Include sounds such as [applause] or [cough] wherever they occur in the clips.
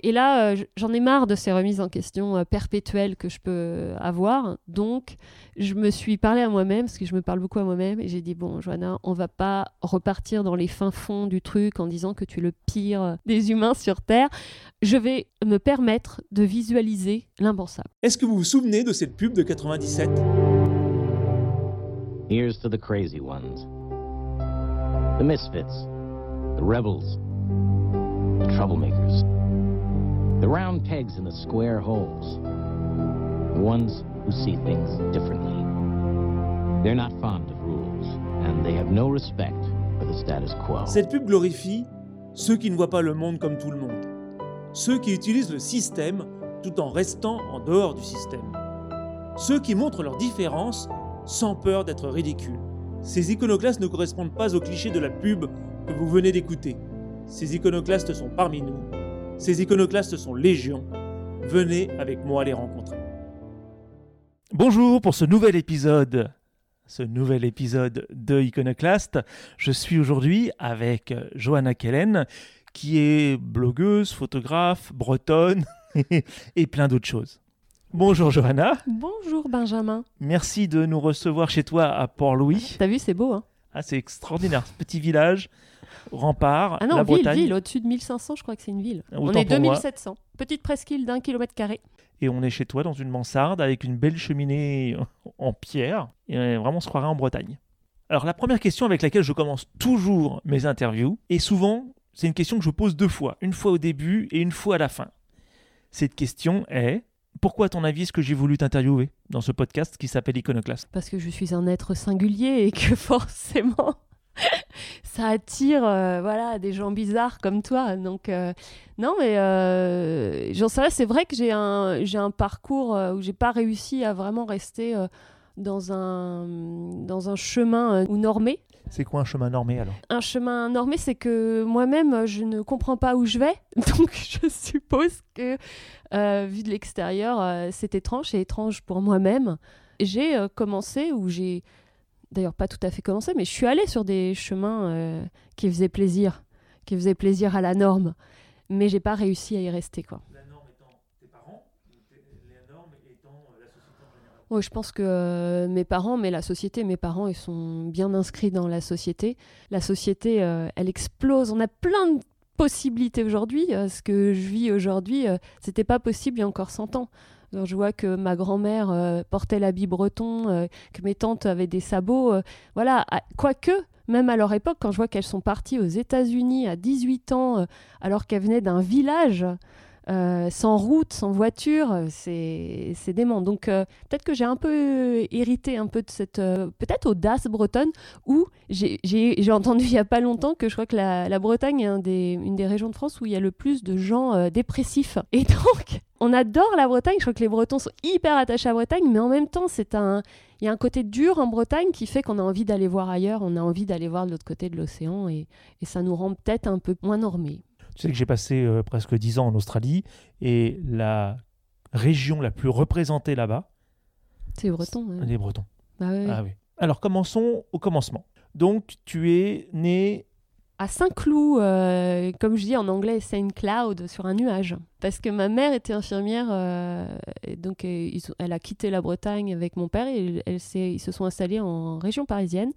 Et là, euh, j'en ai marre de ces remises en question euh, perpétuelles que je peux avoir. Donc, je me suis parlé à moi-même, parce que je me parle beaucoup à moi-même, et j'ai dit, bon, Johanna, on va pas repartir dans les fins fonds du truc en disant que tu es le pire des humains sur Terre. Je vais me permettre de visualiser l'impensable. Est-ce que vous vous souvenez de cette pub de 97 Here's to the crazy ones. The misfits. The rebels. The troublemakers. The round pegs in the square holes. The ones who see things differently. They're not fond of rules, and they have no respect for the status quo. Cette pub glorifie ceux qui ne voient pas le monde comme tout le monde. Ceux qui utilisent le système tout en restant en dehors du système. Ceux qui montrent leurs différences sans peur d'être ridicules. Ces iconoclastes ne correspondent pas aux clichés de la pub que vous venez d'écouter. Ces iconoclastes sont parmi nous. Ces iconoclastes sont légion. Venez avec moi les rencontrer. Bonjour pour ce nouvel épisode. Ce nouvel épisode de Iconoclast. Je suis aujourd'hui avec Johanna Kellen, qui est blogueuse, photographe, bretonne [laughs] et plein d'autres choses. Bonjour Johanna. Bonjour Benjamin. Merci de nous recevoir chez toi à Port-Louis. T'as vu, c'est beau, hein? Ah, c'est extraordinaire. Ce petit village, rempart, Ah non, la ville, Bretagne. ville, au-dessus de 1500, je crois que c'est une ville. on est pour moi. 2700. Petite presqu'île d'un kilomètre carré. Et on est chez toi dans une mansarde avec une belle cheminée [laughs] en pierre. Et vraiment, on se croirait en Bretagne. Alors, la première question avec laquelle je commence toujours mes interviews, et souvent, c'est une question que je pose deux fois. Une fois au début et une fois à la fin. Cette question est pourquoi, à ton avis, est-ce que j'ai voulu t'interviewer dans ce podcast qui s'appelle Iconoclast? Parce que je suis un être singulier et que [laughs] forcément, [laughs] ça attire euh, voilà, des gens bizarres comme toi. Donc, euh, non, mais euh, j'en sais. C'est vrai que j'ai un, j'ai un parcours où j'ai pas réussi à vraiment rester dans, un, dans un chemin ou normé. C'est quoi un chemin normé alors? Un chemin normé, c'est que moi-même, je ne comprends pas où je vais. [laughs] Donc, je suppose que, vu de l'extérieur, c'est étrange. C'est étrange pour moi-même. J'ai commencé, ou j'ai d'ailleurs pas tout à fait commencé, mais je suis allée sur des chemins euh, qui faisaient plaisir, qui faisaient plaisir à la norme. Mais j'ai pas réussi à y rester, quoi. La norme étant tes parents, la norme étant la société en général? Ouais, je pense que euh, mes parents, mais la société, mes parents, ils sont bien inscrits dans la société. La société, euh, elle explose. On a plein de possibilités aujourd'hui. Ce que je vis aujourd'hui, c'était pas possible il y a encore 100 ans. Je vois que ma grand-mère euh, portait l'habit breton, euh, que mes tantes avaient des sabots. euh, voilà, quoique, même à leur époque, quand je vois qu'elles sont parties aux États-Unis à 18 ans, alors qu'elles venaient d'un village euh, sans route, sans voiture, euh, c'est dément. Donc, euh, peut-être que j'ai un peu hérité un peu de cette peut-être audace bretonne où j'ai- entendu il y a pas longtemps que je crois que la, Bretagne est une des régions de France où il y a le plus de gens dépressifs. [laughs] Et donc, on adore la Bretagne. Je crois que les Bretons sont hyper attachés à la Bretagne, mais en même temps, c'est un il y a un côté dur en Bretagne qui fait qu'on a envie d'aller voir ailleurs, on a envie d'aller voir de l'autre côté de l'océan et, et ça nous rend peut-être un peu moins normés. Tu sais que j'ai passé euh, presque 10 ans en Australie et la région la plus représentée là-bas, C'est les Bretons. Bah. Ah oui. Alors commençons au commencement. Donc tu es né à Saint-Cloud, euh, comme je dis en anglais, Saint Cloud, sur un nuage. Parce que ma mère était infirmière, euh, et donc ils elle a quitté la Bretagne avec mon père, et elle ils se sont installés en région parisienne.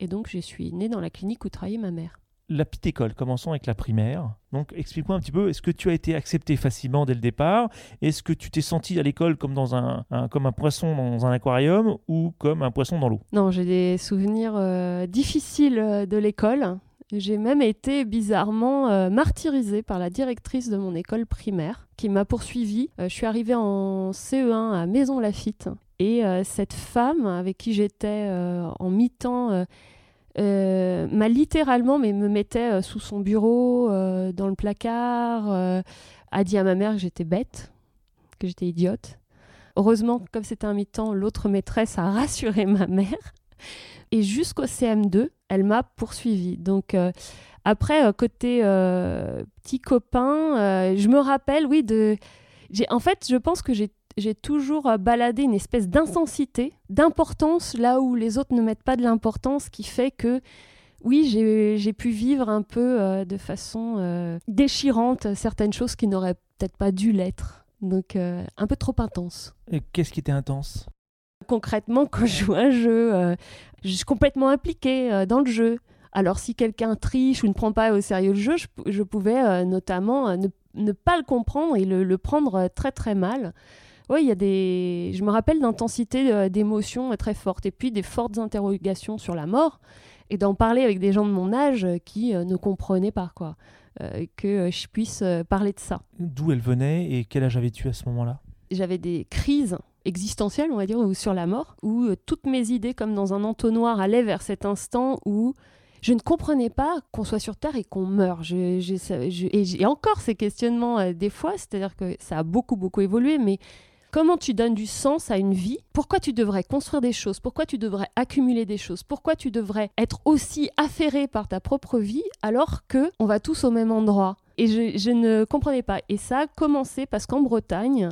Et donc je suis née dans la clinique où travaillait ma mère. La petite école. Commençons avec la primaire. Donc explique-moi un petit peu, est-ce que tu as été accepté facilement dès le départ? Est-ce que tu t'es senti à l'école comme, dans un, comme un poisson dans un aquarium ou comme un poisson dans l'eau? Non, j'ai des souvenirs euh, difficiles euh, de l'école. J'ai même été bizarrement euh, martyrisée par la directrice de mon école primaire qui m'a poursuivie. Je suis arrivée en CE1 à Maison Lafitte et cette femme avec qui j'étais en mi-temps euh, m'a littéralement, mais me mettait euh, sous son bureau, euh, dans le placard, a dit à ma mère que j'étais bête, que j'étais idiote. Heureusement, comme c'était un mi-temps, l'autre maîtresse a [laughs] rassuré ma mère. Et jusqu'au CM2, elle m'a poursuivie. Donc après, côté petit copain, je me rappelle, oui, de... En fait, je pense que j'ai j'ai toujours euh, baladé une espèce d'intensité, d'importance là où les autres ne mettent pas de l'importance, qui fait que oui, j'ai pu vivre un peu euh, de façon euh, déchirante certaines choses qui n'auraient peut-être pas dû l'être. Donc euh, un peu trop intense. Et qu'est-ce qui était intense? Concrètement, quand je joue un jeu, je suis complètement impliquée dans le jeu. Alors si quelqu'un triche ou ne prend pas au sérieux le jeu, je, pouvais notamment ne, pas le comprendre et le, le prendre très très mal. Oui, il y a des. Je me rappelle d'intensité d'émotions très fortes et puis des fortes interrogations sur la mort et d'en parler avec des gens de mon âge euh, qui euh, ne comprenaient pas quoi. Euh, que je puisse parler de ça. D'où elle venait et quel âge avais-tu à ce moment-là? J'avais des crises existentielles, on va dire, ou sur la mort, où toutes mes idées, comme dans un entonnoir, allaient vers cet instant où je ne comprenais pas qu'on soit sur Terre et qu'on meurt. Je, et j'ai encore ces questionnements des fois, c'est-à-dire que ça a beaucoup, beaucoup évolué, mais Comment tu donnes du sens à une vie? Pourquoi tu devrais construire des choses? Pourquoi tu devrais accumuler des choses? Pourquoi tu devrais être aussi affairé par ta propre vie alors que on va tous au même endroit? Et je, ne comprenais pas. Et ça a commencé parce qu'en Bretagne,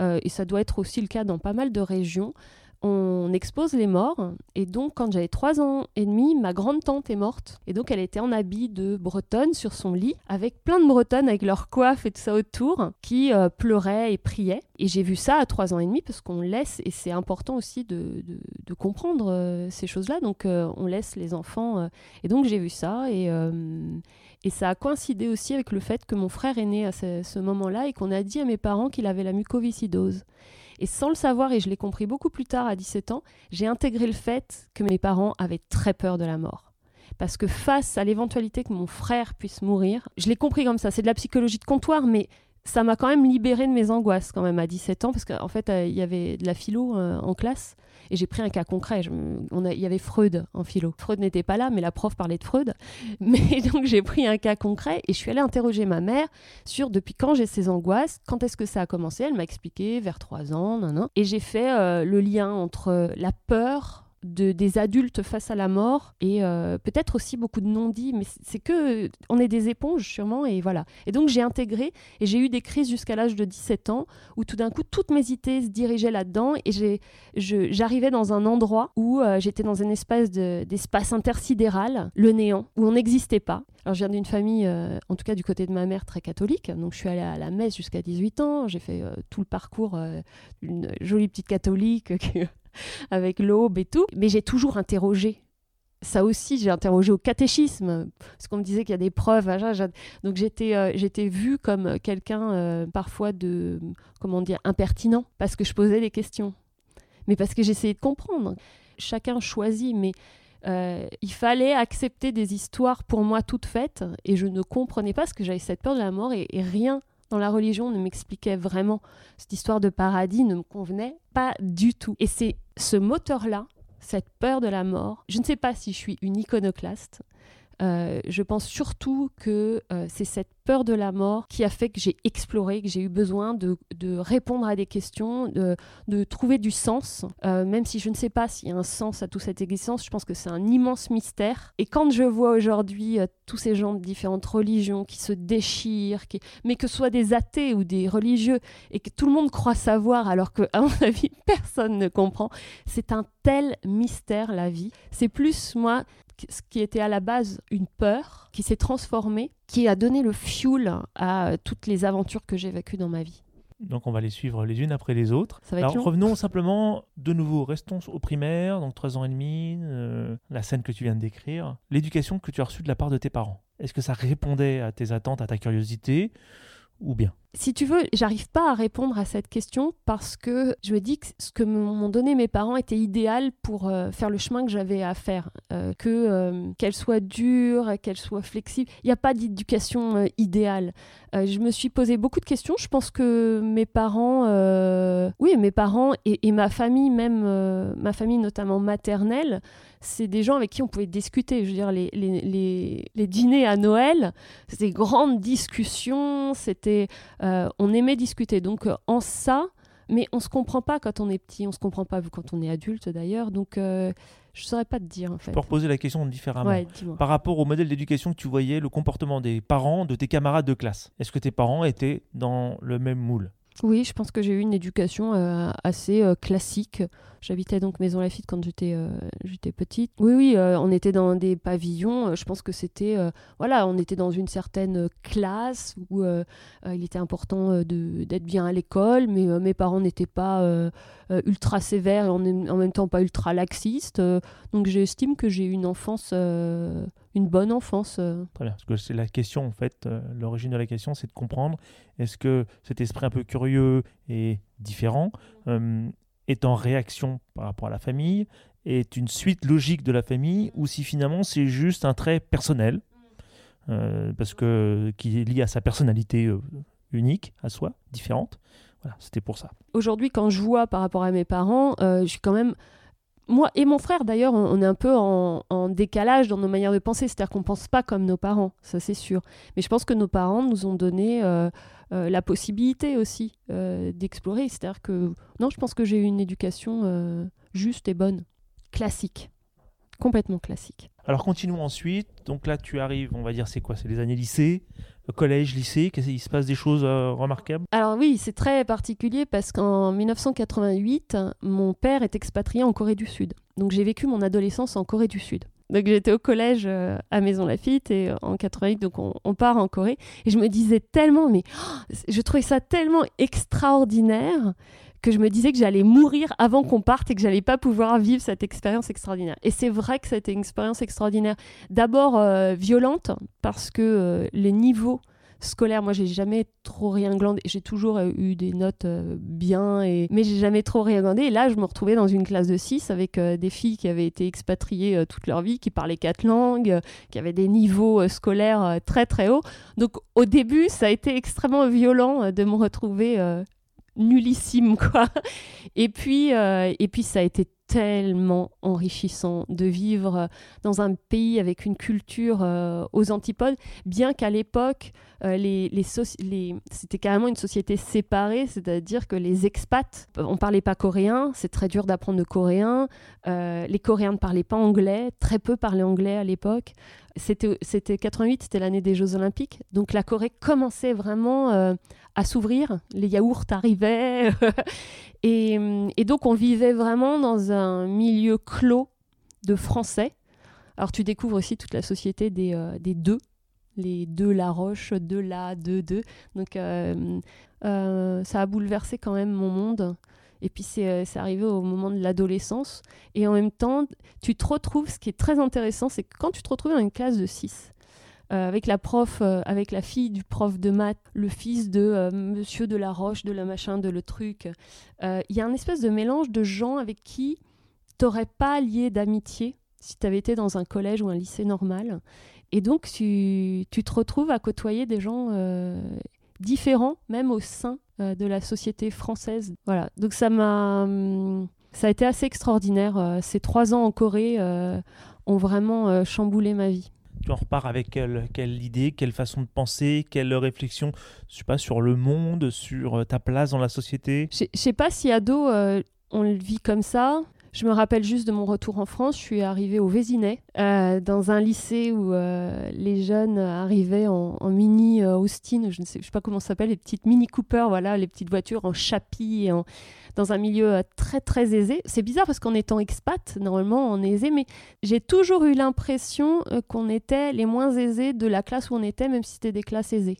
euh, et ça doit être aussi le cas dans pas mal de régions, on expose les morts. Et donc, quand j'avais trois ans et demi, ma grande-tante est morte. Et donc, elle était en habit de bretonne sur son lit, avec plein de bretonnes avec leur coiffe et tout ça autour, qui euh, pleuraient et priaient. Et j'ai vu ça à trois ans et demi, parce qu'on laisse, et c'est important aussi de, comprendre euh, ces choses-là. Donc, euh, on laisse les enfants. et donc, j'ai vu ça. Et. Ça a coïncidé aussi avec le fait que mon frère est né à ce moment-là et qu'on a dit à mes parents qu'il avait la mucoviscidose. Et sans le savoir, et je l'ai compris beaucoup plus tard à 17 ans, j'ai intégré le fait que mes parents avaient très peur de la mort. Parce que face à l'éventualité que mon frère puisse mourir, je l'ai compris comme ça, c'est de la psychologie de comptoir, mais ça m'a quand même libéré de mes angoisses quand même à 17 ans, parce qu'en fait, euh, il y avait de la philo euh, en classe, et j'ai pris un cas concret. il y avait Freud en philo. Freud n'était pas là, mais la prof parlait de Freud. [laughs] Mais donc j'ai pris un cas concret et je suis allée interroger ma mère sur depuis quand j'ai ces angoisses, quand est-ce que ça a commencé? Elle m'a expliqué vers 3 ans, nan, et j'ai fait euh, le lien entre la peur de, des adultes face à la mort et euh, peut-être aussi beaucoup de non-dits, mais c'est que on est des éponges sûrement et voilà. Et donc j'ai intégré et j'ai eu des crises jusqu'à l'âge de 17 ans où tout d'un coup toutes mes idées se dirigeaient là-dedans et j'arrivais dans un endroit où euh, j'étais dans un espace d'espace intersidéral, le néant, où on n'existait pas. Alors je viens d'une famille, euh, en tout cas du côté de ma mère, très catholique, donc je suis allée à la messe jusqu'à 18 ans, j'ai fait tout le parcours d'une jolie petite catholique [laughs] avec l'aube et tout. Mais j'ai toujours interrogé. Ça aussi, j'ai interrogé au catéchisme, parce qu'on me disait qu'il y a des preuves. Donc j'étais euh, j'étais vue comme quelqu'un euh, parfois de, comment dire, impertinent, parce que je posais des questions. Mais parce que j'essayais de comprendre. Chacun choisit, mais euh, il fallait accepter des histoires pour moi toutes faites, et je ne comprenais pas parce que j'avais cette peur de la mort, et rien la religion ne m'expliquait vraiment. Cette histoire de paradis ne me convenait pas du tout. Et c'est ce moteur-là, cette peur de la mort, je ne sais pas si je suis une iconoclaste, euh, je pense surtout que euh, c'est cette peur de la mort qui a fait que j'ai exploré, que j'ai eu besoin de, répondre à des questions, de, trouver du sens, euh, même si je ne sais pas s'il y a un sens à toute cette existence, je pense que c'est un immense mystère. Et quand je vois aujourd'hui tous ces gens de différentes religions qui se déchirent, mais que ce soit des athées ou des religieux, et que tout le monde croit savoir alors que, à mon avis, [laughs] personne ne comprend, c'est un tel mystère la vie. C'est plus, moi, ce qui était à la base une peur, qui s'est transformée, qui a donné le fuel à euh, toutes les aventures que j'ai vécues dans ma vie. Donc on va les suivre les unes après les autres. Alors revenons simplement de nouveau, restons au primaire, donc 3 ans et demi, euh, la scène que tu viens de décrire, l'éducation que tu as reçue de la part de tes parents. Est-ce que ça répondait à tes attentes, à ta curiosité? Si tu veux, j'arrive pas à répondre à cette question parce que je me dis que ce que m'ont donné mes parents était idéal pour euh, faire le chemin que j'avais à faire. Euh, que euh, qu'elle soit dure, qu'elle soit flexible. Il n'y a pas d'éducation idéale. je me suis posé beaucoup de questions. Je pense que mes parents, oui, mes parents et, et ma famille, même ma famille notamment maternelle, c'est des gens avec qui on pouvait discuter. Je veux dire, les, les, les, dîners à Noël, c'était grandes discussions, c'était, euh, on aimait discuter. Donc euh, en ça, mais on se comprend pas quand on est petit, on se comprend pas quand on est adulte d'ailleurs. Donc euh, je saurais pas te dire en fait. Pour poser la question différemment. Par rapport au modèle d'éducation que tu voyais, le comportement des parents de tes camarades de classe, est-ce que tes parents étaient dans le même moule? Oui, je pense que j'ai eu une éducation euh, assez euh, classique. J'habitais donc Maison Lafitte quand j'étais euh, petite. Oui, oui, on était dans des pavillons. Je pense que c'était voilà, on était dans une certaine classe où il était important d'être bien à l'école, mais mes parents n'étaient pas ultra sévères et en, même- temps pas ultra laxistes. Donc j'estime que j'ai eu une enfance, une bonne enfance. euh. Très bien, parce que c'est la question en fait, euh, l'origine de la question, c'est de comprendre est-ce que cet esprit un peu curieux et différent euh, est en réaction par rapport à la famille, est une suite logique de la famille, ou si finalement c'est juste un trait personnel, euh, parce que qui est lié à sa personnalité euh, unique, à soi, différente. Voilà, c'était pour ça. aujourd'hui, quand je vois par rapport à mes parents, euh, je suis quand même. Moi et mon frère, d'ailleurs, on, est un peu en, décalage dans nos manières de penser. C'est-à-dire qu'on pense pas comme nos parents, ça c'est sûr. Mais je pense que nos parents nous ont donné euh, euh, la possibilité aussi euh, d'explorer. C'est-à-dire que. Non, je pense que j'ai eu une éducation juste et bonne. Classique. Complètement classique. Alors continuons ensuite. Donc là, tu arrives, on va dire, c'est quoi? C'est les années lycée, collège, lycée. Qu'il se passe des choses euh, remarquables? Alors oui, c'est très particulier parce qu'en 1988, mon père est expatrié en Corée du Sud. Donc j'ai vécu mon adolescence en Corée du Sud. Donc j'étais au collège euh, à Maison Lafitte et euh, en 88, donc on, on part en Corée. Et je me disais tellement, mais oh, je trouvais ça tellement extraordinaire que je me disais que j'allais mourir avant qu'on parte et que j'allais pas pouvoir vivre cette expérience extraordinaire. Et c'est vrai que c'était une expérience extraordinaire. D'abord euh, violente parce que euh, les niveaux scolaires, moi j'ai jamais trop rien glandé, j'ai toujours euh, eu des notes bien, et... mais j'ai jamais trop rien glandé. Et là, je me retrouvais dans une classe de 6 avec des filles qui avaient été expatriées toute leur vie, qui parlaient quatre langues, qui avaient des niveaux scolaires très très hauts. Donc au début, ça a été extrêmement violent de me retrouver nullissime, quoi. Et puis, euh, et puis ça a été tellement enrichissant de vivre euh, dans un pays avec une culture euh, aux antipodes, bien qu'à l'époque, euh, c'était carrément une société séparée, c'est-à-dire que les expats, on parlait pas coréen, c'est très dur d'apprendre le coréen, les Coréens ne parlaient pas anglais, très peu parlaient anglais à l'époque. C'était, c'était 88, c'était l'année des Jeux Olympiques, donc la Corée commençait vraiment à s'ouvrir, les yaourts arrivaient, [laughs] et, donc on vivait vraiment dans un milieu clos de Français. Alors tu découvres aussi toute la société des, euh, deux, les deux La Roche, deux La, deux, deux. Donc euh, euh, ça a bouleversé quand même mon monde. Et puis c'est c'est arrivé au moment de l'adolescence. Et en même temps, tu te retrouves, ce qui est très intéressant, c'est que quand tu te retrouves dans une classe de 6, euh, avec la prof, euh, avec la fille du prof de maths, le fils de euh, Monsieur de la Roche, de la machin, de le truc, il y a un espèce de mélange de gens avec qui t'aurais pas lié d'amitié si tu avais été dans un collège ou un lycée normal. Et donc tu, tu te retrouves à côtoyer des gens différents, même au sein de la société française. Voilà, donc ça m'a... hum, Ça a été assez extraordinaire. Ces trois ans en Corée ont vraiment chamboulé ma vie. Tu en repars avec quelle, quelle idée, quelle façon de penser, quelle réflexion, je sais pas, sur le monde, sur euh, ta place dans la société? Je sais pas si ado, euh, on le vit comme ça. Je me rappelle juste de mon retour en France. Je suis arrivée au Vésinet, euh, dans un lycée où euh, les jeunes arrivaient en, mini euh, Austin, je ne sais, pas comment ça s'appelle, les petites mini Cooper, voilà, les petites voitures en chapi, et en, dans un milieu très très aisé. C'est bizarre parce qu'en étant expat, normalement on est aisé, mais j'ai toujours eu l'impression qu'on était les moins aisés de la classe où on était, même si c'était des classes aisées.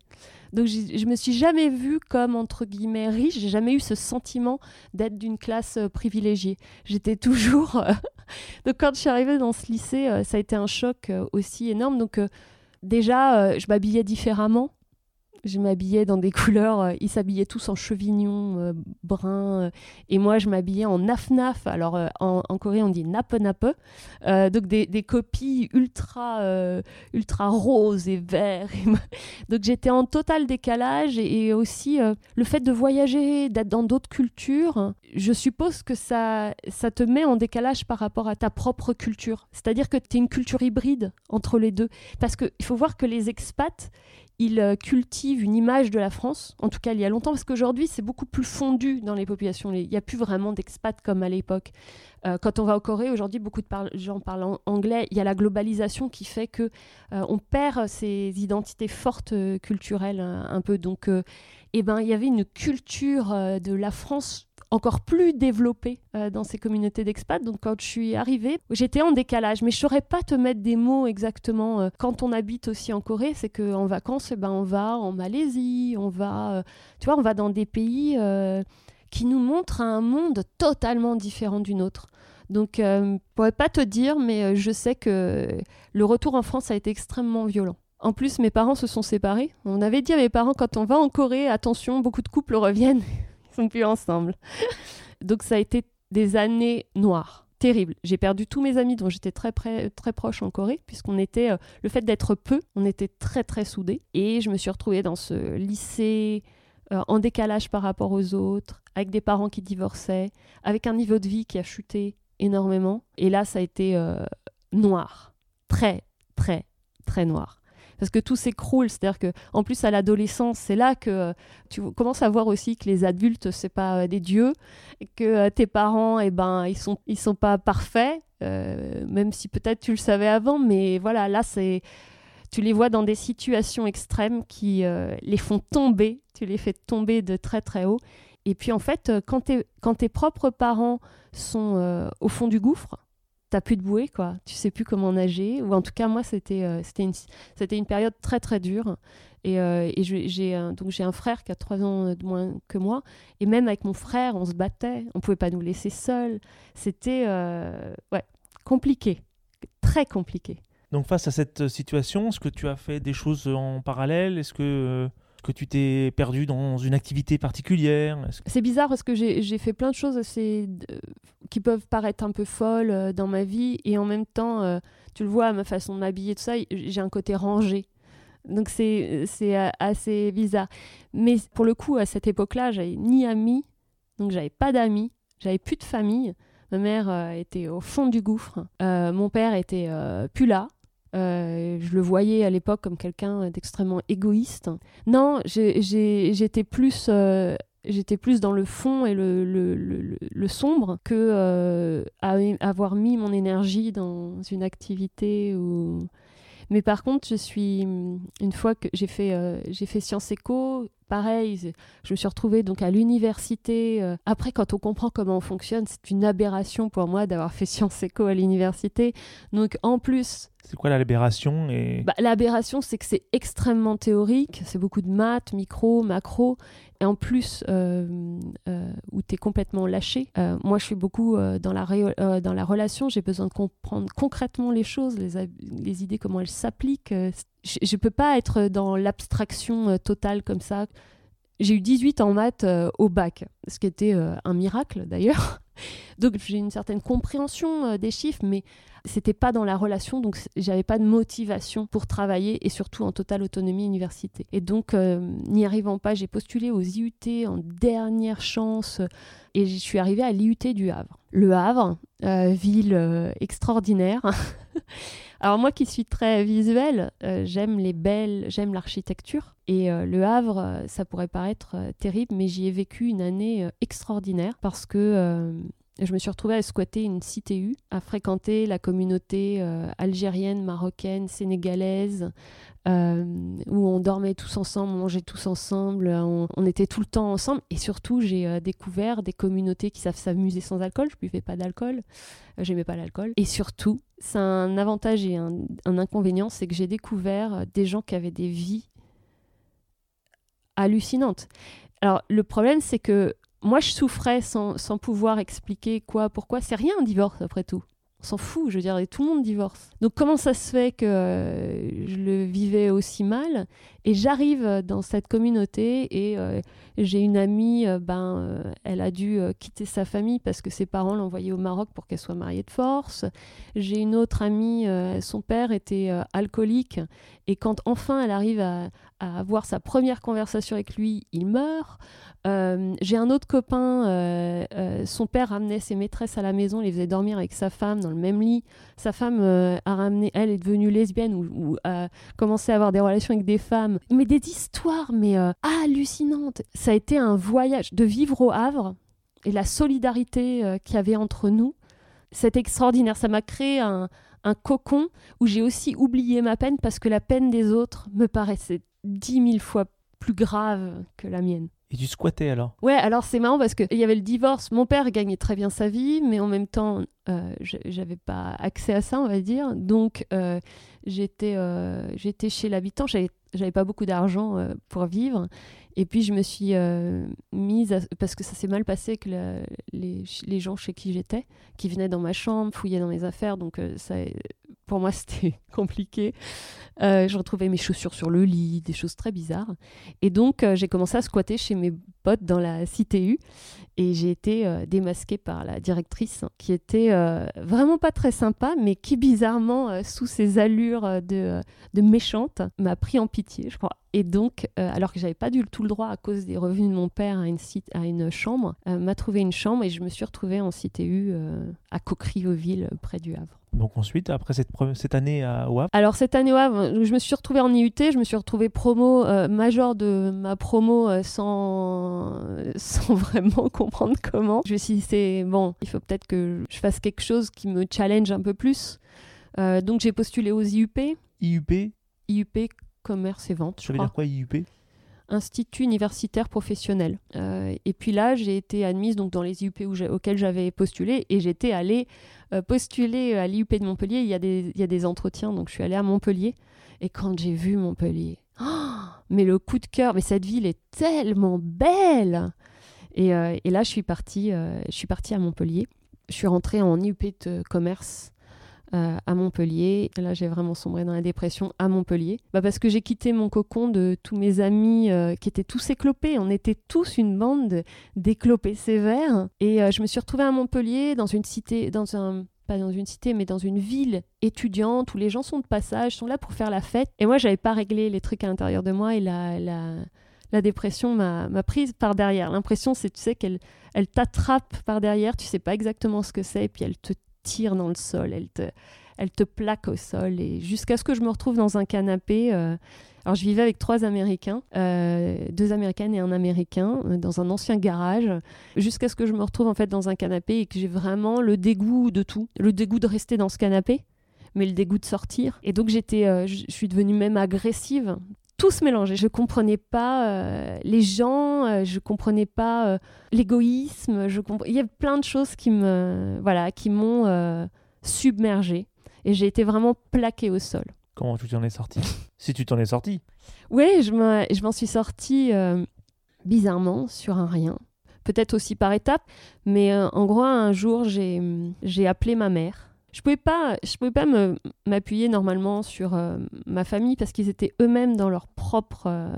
Donc je me suis jamais vue comme entre guillemets riche. J'ai jamais eu ce sentiment d'être d'une classe euh, privilégiée. J'étais toujours. euh, [laughs] Donc quand je suis arrivée dans ce lycée, euh, ça a été un choc aussi énorme. Donc déjà, je m'habillais différemment. Je m'habillais dans des [laughs] couleurs. euh, ils s'habillaient tous en chevignon euh, brun. euh, et moi, je m'habillais en naf-naf. Alors en, Corée, on dit nape-nape. Donc des, copies ultra, ultra roses et verts. [laughs] Donc j'étais en total décalage et, aussi le fait de voyager, d'être dans d'autres cultures, je suppose que ça, ça te met en décalage par rapport à ta propre culture. C'est-à-dire que tu es une culture hybride entre les deux. Parce qu'il faut voir que les expats, il euh, cultive une image de la France, en tout cas il y a longtemps, parce qu'aujourd'hui c'est beaucoup plus fondu dans les populations. Il n'y a plus vraiment d'expats comme à l'époque. Euh, quand on va au Corée, aujourd'hui beaucoup de gens parlent anglais. Il y a la globalisation qui fait que euh, on perd ces identités fortes culturelles un, peu. Donc, eh ben, il y avait une culture de la France encore plus développé euh, dans ces communautés d'expats. Donc quand je suis arrivée, j'étais en décalage, mais je saurais pas te mettre des mots exactement. Euh, quand on habite aussi en Corée, c'est qu'en vacances, eh ben, on va en Malaisie, on va, euh, tu vois, on va dans des pays qui nous montrent un monde totalement différent du nôtre. Donc, je pourrais pas te dire, mais je sais que le retour en France a été extrêmement violent. En plus, mes parents se sont séparés. On avait dit à mes parents, quand on va en Corée, attention, beaucoup de couples reviennent plus ensemble. Donc ça a été des années noires, terribles. J'ai perdu tous mes amis dont j'étais très, très proche en Corée, puisqu'on était, euh, le fait d'être peu, on était très très soudés. Et je me suis retrouvée dans ce lycée euh, en décalage par rapport aux autres, avec des parents qui divorçaient, avec un niveau de vie qui a chuté énormément. Et là, ça a été euh, noir, très très très noir parce que tout s'écroule. C'est-à-dire que, en plus, à l'adolescence, c'est là que euh, tu commences à voir aussi que les adultes, c'est pas euh, des dieux, que euh, tes parents, eh ben, ils sont, ils sont pas parfaits, même si peut-être tu le savais avant, mais voilà, là, c'est tu les vois dans des situations extrêmes qui les font tomber, tu les fais tomber de très très haut. Et puis en fait, quand, quand tes propres parents sont au fond du gouffre, t'as plus de bouée, quoi. Tu sais plus comment nager. Ou en tout cas, moi, c'était euh, c'était une, une période très, très dure. Et, euh, et j'ai donc j'ai un frère qui a trois ans de moins que moi. Et même avec mon frère, on se battait. On pouvait pas nous laisser seuls. C'était euh, ouais, compliqué. Très compliqué. Donc face à cette situation, est-ce que tu as fait des choses en parallèle? Est-ce que que tu t'es perdu dans une activité particulière C'est bizarre parce que j'ai fait plein de choses assez, qui peuvent paraître un peu folles euh, dans ma vie et en même temps, euh, tu le vois, ma façon de m'habiller, tout ça, j'ai un côté rangé. Donc c'est euh, assez bizarre. Mais pour le coup, à cette époque-là, j'avais ni amis, donc j'avais pas d'amis, j'avais plus de famille. Ma mère était au fond du gouffre. mon père était plus là. Euh, je le voyais à l'époque comme quelqu'un d'extrêmement égoïste. Non, j'étais plus, euh, j'étais plus dans le fond et le, le, sombre que euh, avoir mis mon énergie dans une activité. Mais par contre, je suis une fois que j'ai fait j'ai fait Sciences Éco, pareil, je me suis retrouvée donc à l'université. Après, quand on comprend comment on fonctionne, c'est une aberration pour moi d'avoir fait Sciences Éco à l'université. Donc en plus c'est quoi l'aberration et... Bah, l'aberration, c'est que c'est extrêmement théorique, c'est beaucoup de maths, micro, macro, et en plus, euh, euh, où tu es complètement lâché. Euh, moi, je suis beaucoup dans, la dans la relation, j'ai besoin de comprendre concrètement les choses, les, les idées, comment elles s'appliquent. Je ne peux pas être dans l'abstraction totale comme ça. J'ai eu 18 en maths au bac, ce qui était un miracle d'ailleurs. [laughs] Donc j'ai une certaine compréhension des chiffres, mais c'était pas dans la relation, donc j'avais pas de motivation pour travailler et surtout en totale autonomie université. Et donc, euh, n'y arrivant pas, j'ai postulé aux IUT en dernière chance et je suis arrivée à l'IUT du Havre. Le Havre, euh, ville euh, extraordinaire. [laughs] [laughs] Alors moi qui suis très visuelle, j'aime les belles, j'aime l'architecture. Et le Havre, ça pourrait paraître terrible, mais j'y ai vécu une année extraordinaire parce que je me suis retrouvée à squatter une CTU, à fréquenter la communauté euh, algérienne, marocaine, sénégalaise, euh, où on dormait tous ensemble, on mangeait tous ensemble, on, était tout le temps ensemble. Et surtout, j'ai euh, découvert des communautés qui savent s'amuser sans alcool. Je buvais pas d'alcool, j'aimais pas l'alcool. Et surtout, c'est un avantage et un, un inconvénient, c'est que j'ai découvert des gens qui avaient des vies hallucinantes. Alors, le problème, c'est que moi, je souffrais sans, pouvoir expliquer quoi, pourquoi. C'est rien un divorce, après tout. On s'en fout, je veux dire, tout le monde divorce. Donc, comment ça se fait que euh, je le vivais aussi mal? Et j'arrive dans cette communauté et euh, j'ai une amie, euh, ben, elle a dû quitter sa famille parce que ses parents envoyée au Maroc pour qu'elle soit mariée de force. J'ai une autre amie, son père était alcoolique Et quand enfin elle arrive à, avoir sa première conversation avec lui, il meurt. Euh, j'ai un autre copain, euh, euh, son père ramenait ses maîtresses à la maison, les faisait dormir avec sa femme dans le même lit. Sa femme a ramené, elle est devenue lesbienne ou, a commencé à avoir des relations avec des femmes. Mais des histoires, mais hallucinantes. Ça a été un voyage de vivre au Havre et la solidarité qu'il y avait entre nous. C'est extraordinaire. Ça m'a créé un, un cocon où j'ai aussi oublié ma peine parce que la peine des autres me paraissait dix mille fois plus grave que la mienne. Et tu squattais alors? Ouais, alors c'est marrant parce qu'il y avait le divorce. Mon père gagnait très bien sa vie, mais en même temps, euh, j'avais pas accès à ça, on va dire. Donc, euh, j'étais euh, j'étais chez l'habitant. J'avais pas beaucoup d'argent euh, pour vivre. Et puis, je me suis mise, parce que ça s'est mal passé que les, les, gens chez qui j'étais, qui venaient dans ma chambre, fouillaient dans mes affaires. Donc, ça, pour moi, [laughs] c'était compliqué. Euh, je retrouvais mes chaussures sur le lit, des choses très bizarres. Et donc, euh, j'ai commencé à squatter chez mes potes dans la CTU. Et j'ai été euh, démasquée par la directrice, qui était vraiment pas très sympa, mais qui, bizarrement, sous ses allures de, méchante, m'a pris en pitié, je crois. Et donc, alors que j'avais pas du tout le droit à cause des revenus de mon père à une, site, à une chambre, m'a trouvé une chambre et je me suis retrouvée en CTU à Coquerieville, près du Havre. Donc ensuite, après cette, cette année à WAV Alors cette année Havre, je me suis retrouvée en IUT, je me suis retrouvée promo, euh, major de ma promo euh, sans, [laughs] sans vraiment comprendre comment. Je me suis dit, c'est bon, il faut peut-être que je fasse quelque chose qui me challenge un peu plus. Euh, donc j'ai postulé aux IUP. IUP IUP, commerce et vente. Ça veut dire quoi IUP institut universitaire professionnel. Euh, et puis là, j'ai été admise donc, dans les IUP auxquels j'avais postulé et j'étais allée euh, postuler à l'IUP de Montpellier. Il y, a des, entretiens, donc je suis allée à Montpellier. Et quand j'ai vu Montpellier, oh, mais le coup de cœur, mais cette ville est tellement belle et, euh, et là, je suis, partie, je suis partie à Montpellier. Je suis rentrée en IUP de commerce euh, à Montpellier. Là, j'ai vraiment sombré dans la dépression à Montpellier. Bah, parce que j'ai quitté mon cocon de tous mes amis euh, qui étaient tous éclopés. On était tous une bande d'éclopés sévères. Et euh, je me suis retrouvée à Montpellier, dans une cité, dans un pas dans une cité, mais dans une ville étudiante où les gens sont de passage, sont là pour faire la fête. Et moi, j'avais pas réglé les trucs à l'intérieur de moi et la, la, la dépression m'a prise par derrière. L'impression, c'est, tu sais, qu'elle elle t'attrape par derrière, tu sais pas exactement ce que c'est, et puis elle te tire dans le sol, elle te, elle te plaque au sol. Et jusqu'à ce que je me retrouve dans un canapé. Euh, alors, je vivais avec trois Américains, euh, deux Américaines et un Américain, euh, dans un ancien garage, jusqu'à ce que je me retrouve en fait dans un canapé et que j'ai vraiment le dégoût de tout, le dégoût de rester dans ce canapé, mais le dégoût de sortir. Et donc, j'étais, je suis devenue même agressive tout se mélangeait. Je comprenais pas euh, les gens, euh, je comprenais pas euh, l'égoïsme. Je Il y a plein de choses qui me, voilà, qui m'ont submergée et j'ai été vraiment plaquée au sol. Comment tu t'en es sortie? Si tu t'en es sortie Oui, je m'en suis sortie bizarrement sur un rien. Peut-être aussi par étapes, mais en gros, un jour, j'ai appelé ma mère je pouvais pas, je pouvais pas m'appuyer normalement sur euh, ma famille parce qu'ils étaient eux-mêmes dans leurs propres euh,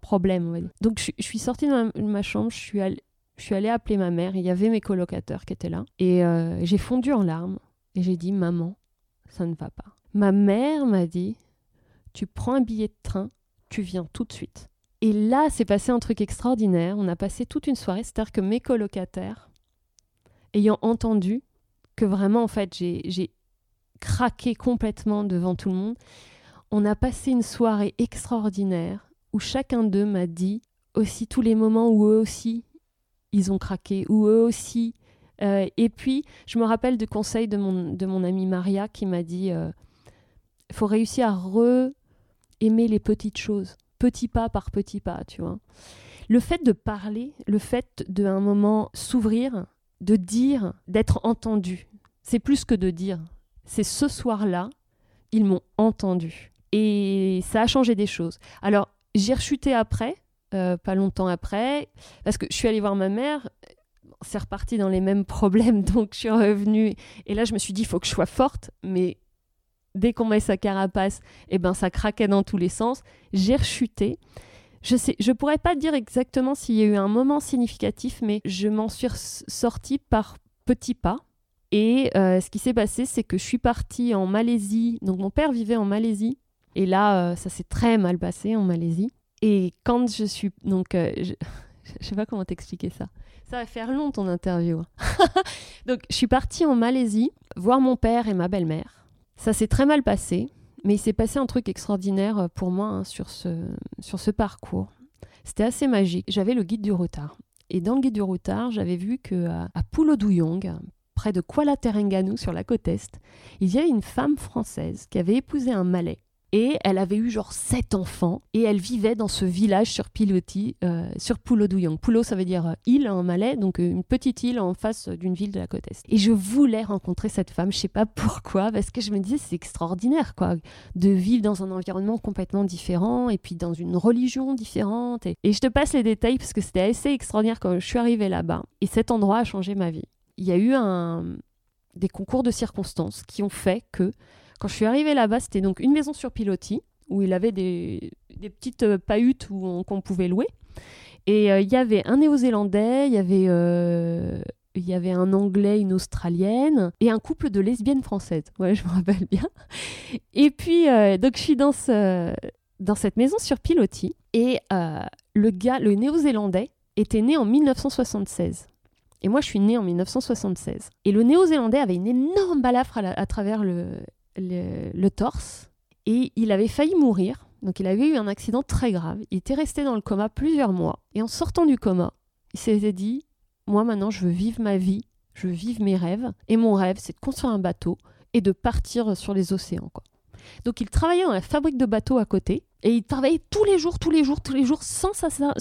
problèmes. Donc je, suis sortie de ma, chambre, je suis, allée, appeler ma mère. Il y avait mes colocataires qui étaient là et euh, j'ai fondu en larmes et j'ai dit maman, ça ne va pas. Ma mère m'a dit tu prends un billet de train, tu viens tout de suite. Et là, c'est passé un truc extraordinaire. On a passé toute une soirée, c'est-à-dire que mes colocataires, ayant entendu que vraiment, en fait, j'ai craqué complètement devant tout le monde. On a passé une soirée extraordinaire où chacun d'eux m'a dit aussi tous les moments où eux aussi, ils ont craqué, où eux aussi. Euh, et puis, je me rappelle du conseil de mon, de mon amie Maria qui m'a dit il euh, faut réussir à re-aimer les petites choses, petit pas par petit pas, tu vois. Le fait de parler, le fait d'un moment s'ouvrir, de dire, d'être entendu, c'est plus que de dire. C'est ce soir-là, ils m'ont entendu. Et ça a changé des choses. Alors, j'ai rechuté après, euh, pas longtemps après, parce que je suis allée voir ma mère. C'est reparti dans les mêmes problèmes, [laughs] donc je suis revenue. Et là, je me suis dit, il faut que je sois forte, mais dès qu'on met sa carapace, eh ben, ça craquait dans tous les sens. J'ai rechuté. Je sais, je pourrais pas dire exactement s'il y a eu un moment significatif, mais je m'en suis sortie par petits pas. Et euh, ce qui s'est passé, c'est que je suis partie en Malaisie. Donc mon père vivait en Malaisie Et là, ça s'est très mal passé en Malaisie. Et quand je suis... Donc, je... [laughs] je sais pas comment t'expliquer ça. Ça va faire long ton interview. [laughs] donc, je suis partie en Malaisie voir mon père et ma belle-mère. Ça s'est très mal passé. Mais il s'est passé un truc extraordinaire pour moi hein, sur, ce, sur ce parcours. C'était assez magique. J'avais le guide du retard. Et dans le guide du routard, j'avais vu que à Pulo Duyong, près de Kuala Terengganu sur la côte est, il y avait une femme française qui avait épousé un Malais. Et elle avait eu genre sept enfants et elle vivait dans ce village sur Piloti, euh, sur Pulo Duyong. Pulo, ça veut dire euh, île en malais, donc euh, une petite île en face d'une ville de la côte est. Et je voulais rencontrer cette femme, je sais pas pourquoi, parce que je me disais c'est extraordinaire quoi, de vivre dans un environnement complètement différent et puis dans une religion différente. Et, et je te passe les détails parce que c'était assez extraordinaire quand je suis arrivée là-bas. Et cet endroit a changé ma vie. Il y a eu des concours de circonstances qui ont fait que quand je suis arrivée là-bas, c'était donc une maison sur pilotis où il avait des, petites euh, pahutes qu'on pouvait louer. Et euh, il y avait un néo-zélandais, il y avait euh, il y avait un anglais, une australienne et un couple de lesbiennes françaises. Ouais, [laughs] je me rappelle bien. Et puis, donc, je suis dans, dans cette maison sur pilotis et le gars, le néo-zélandais, était né en 1976. Et moi, je suis née en 1976. Et le néo-zélandais avait une énorme balafre à travers le, le, torse et il avait failli mourir. Donc il avait eu un accident très grave. Il était resté dans le coma plusieurs mois. Et en sortant du coma, il s'était dit, moi maintenant je veux vivre ma vie, je veux vivre mes rêves. Et mon rêve, c'est de construire un bateau et de partir sur les océans. Donc il travaillait dans la fabrique de bateaux à côté. Et il travaillait tous les jours, tous les jours, tous les jours, sans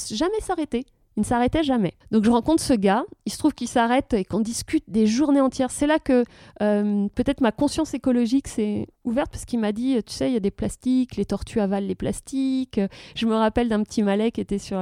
jamais s'arrêter. Il ne s'arrêtait jamais. Donc je rencontre ce gars, il se trouve qu'il s'arrête et qu'on discute des journées entières. C'est là que euh, peut-être ma conscience écologique s'est ouverte parce qu'il m'a dit, tu sais, il y a des plastiques, les tortues avalent les plastiques. Je me rappelle d'un petit malais qui était sur,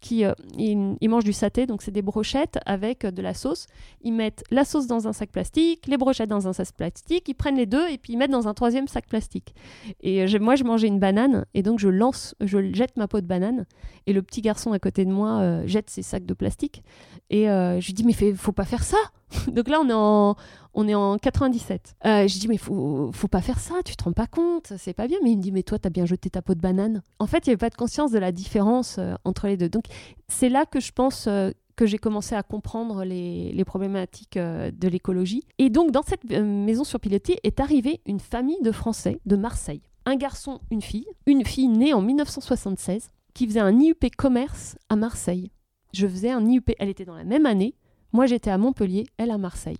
qui euh, il, mange du saté, donc c'est des brochettes avec de la sauce. Ils mettent la sauce dans un sac plastique, les brochettes dans un sac plastique, ils prennent les deux et puis ils mettent dans un troisième sac plastique. Et euh, moi, je mangeais une banane et donc je lance, je jette ma peau de banane et le petit garçon à côté de moi jette ses sacs de plastique. Et euh, je lui dis, mais faut pas faire ça. [laughs] Donc là, on est en, on est en 97. Euh, je dis, mais faut, faut pas faire ça, tu te rends pas compte, c'est pas bien. Mais il me dit, mais toi, t'as bien jeté ta peau de banane. En fait, il n'y avait pas de conscience de la différence euh, entre les deux. Donc c'est là que je pense que j'ai commencé à comprendre les, les problématiques de l'écologie. Et donc, dans cette maison sur pilotis est arrivée une famille de Français de Marseille. Un garçon, une fille. Une fille née en 1976 qui faisait un IUP commerce à Marseille. Je faisais un IUP, elle était dans la même année. Moi, j'étais à Montpellier, elle à Marseille.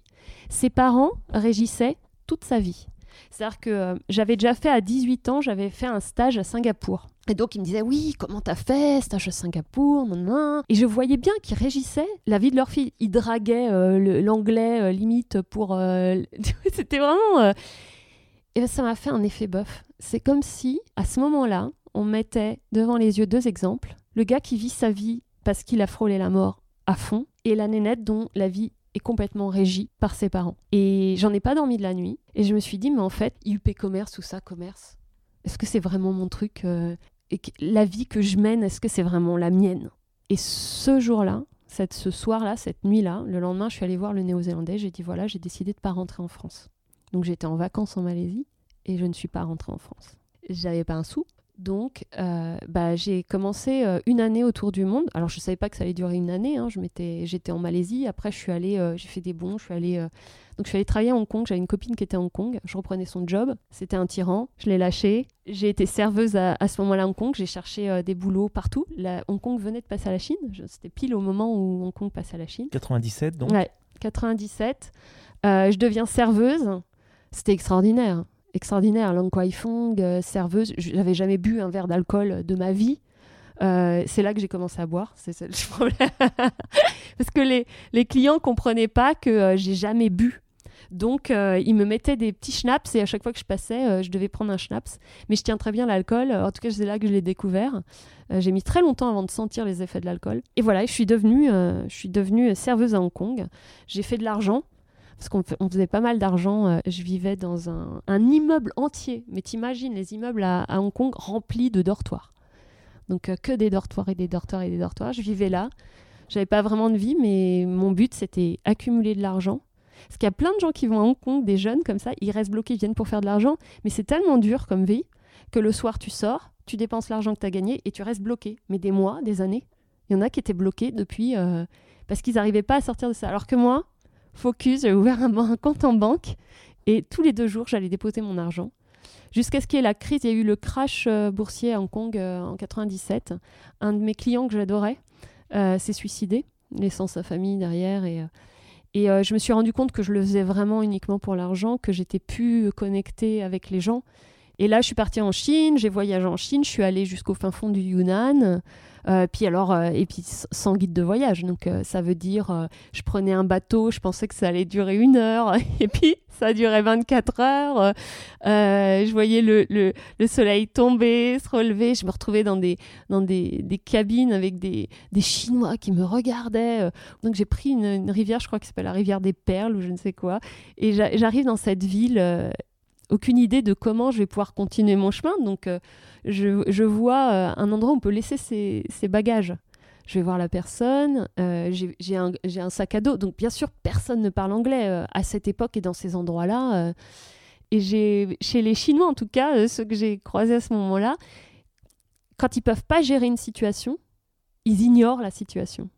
Ses parents régissaient toute sa vie. C'est-à-dire que euh, j'avais déjà fait à 18 ans, j'avais fait un stage à Singapour. Et donc, il me disait, oui, comment t'as fait, stage à Singapour, nan, Et je voyais bien qu'ils régissaient la vie de leur fille. Ils draguaient euh, l'anglais euh, limite pour... [laughs] C'était vraiment... Et ben, ça m'a fait un effet bof. C'est comme si, à ce moment-là, on mettait devant les yeux deux exemples. Le gars qui vit sa vie parce qu'il a frôlé la mort à fond, et la nénette dont la vie est complètement régie par ses parents. Et j'en ai pas dormi de la nuit, et je me suis dit, mais en fait, IUP commerce ou ça, commerce, est-ce que c'est vraiment mon truc euh, et La vie que je mène, est-ce que c'est vraiment la mienne? Et ce jour-là, cette, ce soir-là, cette nuit-là, le lendemain, je suis allée voir le néo-zélandais, j'ai dit, voilà, j'ai décidé de pas rentrer en France. Donc j'étais en vacances en Malaisie, et je ne suis pas rentrée en France. J'avais pas un sou, donc, euh, bah, j'ai commencé euh, une année autour du monde. Alors, je ne savais pas que ça allait durer une année. Hein. Je j'étais en Malaisie. Après, je suis allée, euh, j'ai fait des bons. Je suis allée, donc, je suis allée travailler à Hong Kong. J'avais une copine qui était à Hong Kong. Je reprenais son job. C'était un tyran. Je l'ai lâché. J'ai été serveuse à, ce moment-là à Hong Kong. J'ai cherché des boulots partout. La, Hong Kong venait de passer à la Chine. C'était pile au moment où Hong Kong passait à la Chine. 97, donc? Ouais, 97. je deviens serveuse. C'était extraordinaire extraordinaire. Lang Kwai Fong, euh, serveuse. J'avais jamais bu un verre d'alcool de ma vie. Euh, c'est là que j'ai commencé à boire, c'est le [laughs] problème. Parce que les, les clients comprenaient pas que euh, j'ai jamais bu. Donc, ils me mettaient des petits schnapps et à chaque fois que je passais, je devais prendre un schnapps. Mais je tiens très bien l'alcool. En tout cas, c'est là que je l'ai découvert. j'ai mis très longtemps avant de sentir les effets de l'alcool. Et voilà, je suis devenue, je suis devenue serveuse à Hong Kong. J'ai fait de l'argent parce qu'on faisait pas mal d'argent. Euh, je vivais dans un, immeuble entier. Mais t'imagines les immeubles à, Hong Kong remplis de dortoirs. Donc euh, que des dortoirs et des dortoirs et des dortoirs. Je vivais là. J'avais pas vraiment de vie, mais mon but c'était accumuler de l'argent. Parce qu'il y a plein de gens qui vont à Hong Kong, des jeunes comme ça, ils restent bloqués, ils viennent pour faire de l'argent, mais c'est tellement dur comme vie que le soir tu sors, tu dépenses l'argent que tu as gagné et tu restes bloqué. Mais des mois, des années. Il y en a qui étaient bloqués depuis euh, parce qu'ils n'arrivaient pas à sortir de ça. Alors que moi, focus, j'ai ouvert un, compte en banque et tous les deux jours, j'allais déposer mon argent. Jusqu'à ce qu'il y ait la crise, il y a eu le crash euh, boursier à Hong Kong euh, en 97. Un de mes clients que j'adorais euh, s'est suicidé, laissant sa famille derrière. Et, et je me suis rendu compte que je le faisais vraiment uniquement pour l'argent, que j'étais plus connectée avec les gens. Et là, je suis partie en Chine, j'ai voyagé en Chine, je suis allée jusqu'au fin fond du Yunnan. Euh, puis alors, euh, et puis sans guide de voyage. Donc euh, ça veut dire, je prenais un bateau, je pensais que ça allait durer une heure, [laughs] et puis ça a duré 24 heures. je voyais le, le, le, soleil tomber, se relever. Je me retrouvais dans des, dans des, des cabines avec des, des Chinois qui me regardaient. Donc j'ai pris une, une, rivière, je crois que s'appelle la rivière des Perles ou je ne sais quoi. Et j'arrive dans cette ville aucune idée de comment je vais pouvoir continuer mon chemin. Donc, euh, je, vois euh, un endroit où on peut laisser ses, bagages. Je vais voir la personne, euh, j'ai un, sac à dos. Donc, bien sûr, personne ne parle anglais à cette époque et dans ces endroits-là. et j'ai, chez les Chinois, en tout cas, ceux que j'ai croisés à ce moment-là, quand ils peuvent pas gérer une situation, ils ignorent la situation.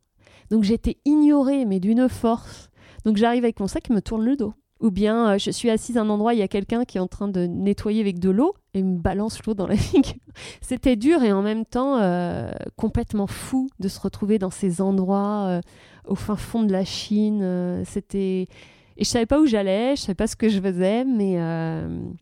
Donc, j'étais ignorée, mais d'une force. Donc, j'arrive avec mon sac, il me tourne le dos. Ou bien euh, je suis assise à un endroit, il y a quelqu'un qui est en train de nettoyer avec de l'eau et me balance l'eau dans la figure. [laughs] C'était dur et en même temps euh, complètement fou de se retrouver dans ces endroits euh, au fin fond de la Chine. C'était et je savais pas où j'allais, je savais pas ce que je faisais, mais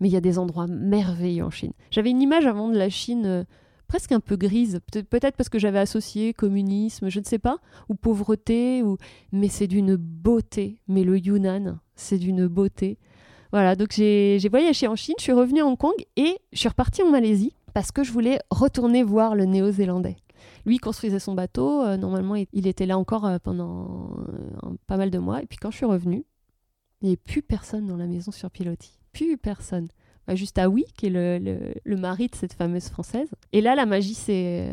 mais il y a des endroits merveilleux en Chine. J'avais une image avant de la Chine presque un peu grise, peut-être parce que j'avais associé communisme, je ne sais pas, ou pauvreté, ou... mais c'est d'une beauté. Mais le Yunnan, c'est d'une beauté. Voilà, donc j'ai voyagé en Chine, je suis revenue à Hong Kong et je suis repartie en Malaisie parce que je voulais retourner voir le néo-zélandais. Lui construisait son bateau, euh, normalement il était là encore euh, pendant euh, pas mal de mois, et puis quand je suis revenue, il n'y avait plus personne dans la maison sur pilotis. Plus personne. Bah, juste à qui est le, le, mari de cette fameuse française. Et là, la magie s'est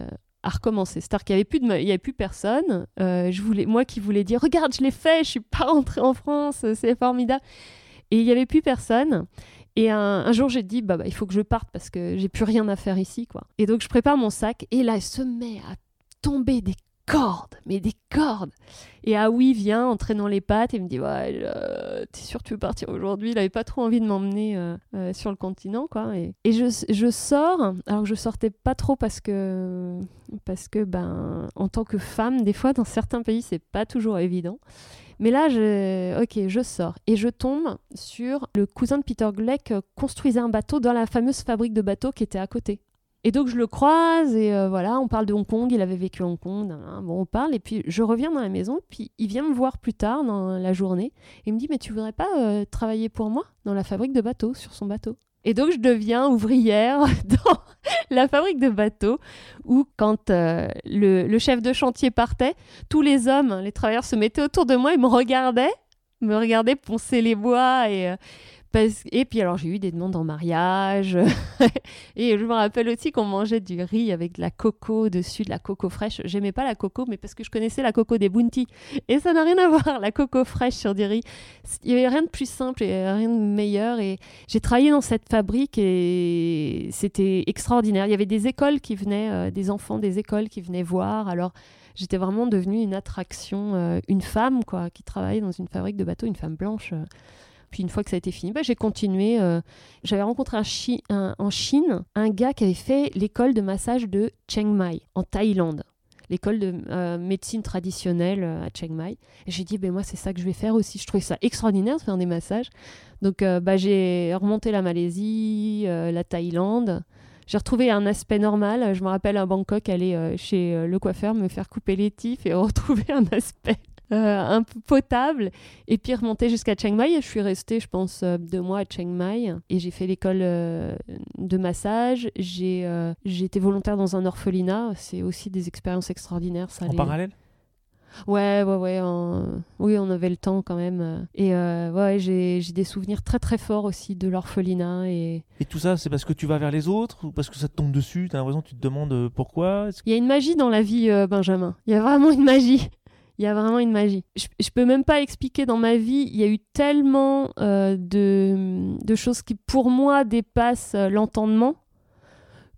a recommencé. C'est-à-dire qu'il n'y avait, plus de, il y avait plus personne. Euh, je voulais, moi qui voulais dire, regarde, je l'ai fait, je suis pas rentrée en France, c'est formidable. Et il n'y avait plus personne. Et un, jour, j'ai dit, bah, bah, il faut que je parte parce que j'ai plus rien à faire ici. quoi. Et donc, je prépare mon sac. Et là, il se met à tomber des cordes, mais des cordes. Et Aoui vient en traînant les pattes et me dit ouais, euh, t'es sûr que tu veux partir aujourd'hui? Il avait pas trop envie de m'emmener euh, euh, sur le continent, quoi. Et, je, je, sors, alors que je sortais pas trop parce que parce que ben en tant que femme, des fois dans certains pays c'est pas toujours évident. Mais là, je, ok, je sors et je tombe sur le cousin de Peter Gleck construisait un bateau dans la fameuse fabrique de bateaux qui était à côté. Et donc je le croise et euh, voilà, on parle de Hong Kong, il avait vécu à Hong Kong, bon on parle et puis je reviens dans la maison, puis il vient me voir plus tard dans la journée et il me dit mais tu voudrais pas euh, travailler pour moi dans la fabrique de bateaux, sur son bateau? Et donc je deviens ouvrière [laughs] dans la fabrique de bateaux où quand euh, le, le, chef de chantier partait, tous les hommes, les travailleurs se mettaient autour de moi et me regardaient, me regardaient poncer les bois et et puis alors j'ai eu des demandes en mariage. [laughs] et je me rappelle aussi qu'on mangeait du riz avec de la coco dessus, de la coco fraîche. J'aimais pas la coco, mais parce que je connaissais la coco des Bounty. Et ça n'a rien à [laughs] voir, la coco fraîche sur du riz. Il n'y avait rien de plus simple et rien de meilleur. Et j'ai travaillé dans cette fabrique et c'était extraordinaire. Il y avait des écoles qui venaient, euh, des enfants des écoles qui venaient voir. Alors j'étais vraiment devenue une attraction, euh, une femme quoi, qui travaillait dans une fabrique de bateaux, une femme blanche. Euh, puis une fois que ça a été fini, bah, j'ai continué. Euh, j'avais rencontré un en Chine un gars qui avait fait l'école de massage de Chiang Mai, en Thaïlande. L'école de euh, médecine traditionnelle euh, à Chiang Mai. J'ai dit, ben moi, c'est ça que je vais faire aussi. Je trouvais ça extraordinaire de faire des massages. Donc, bah, j'ai remonté la Malaisie, la Thaïlande. J'ai retrouvé un aspect normal. Je me rappelle à Bangkok aller chez le coiffeur me faire couper les tifs et [laughs] retrouver un aspect euh, un peu potable, et puis remonter jusqu'à Chiang Mai. Je suis restée, je pense, euh, deux mois à Chiang Mai, et j'ai fait l'école euh, de massage. J'ai été volontaire dans un orphelinat. C'est aussi des expériences extraordinaires. Ça, en parallèle? Ouais, ouais, ouais. Oui, on avait le temps quand même. Et ouais, j'ai des souvenirs très, très forts aussi de l'orphelinat. Et... et tout ça, c'est parce que tu vas vers les autres ou parce que ça te tombe dessus? T'as l'impression que tu te demandes pourquoi? Il y a une magie dans la vie, Benjamin. Il y a vraiment une magie. Il y a vraiment une magie. Je, je peux même pas expliquer dans ma vie, il y a eu tellement euh, de, choses qui, pour moi, dépassent euh, l'entendement.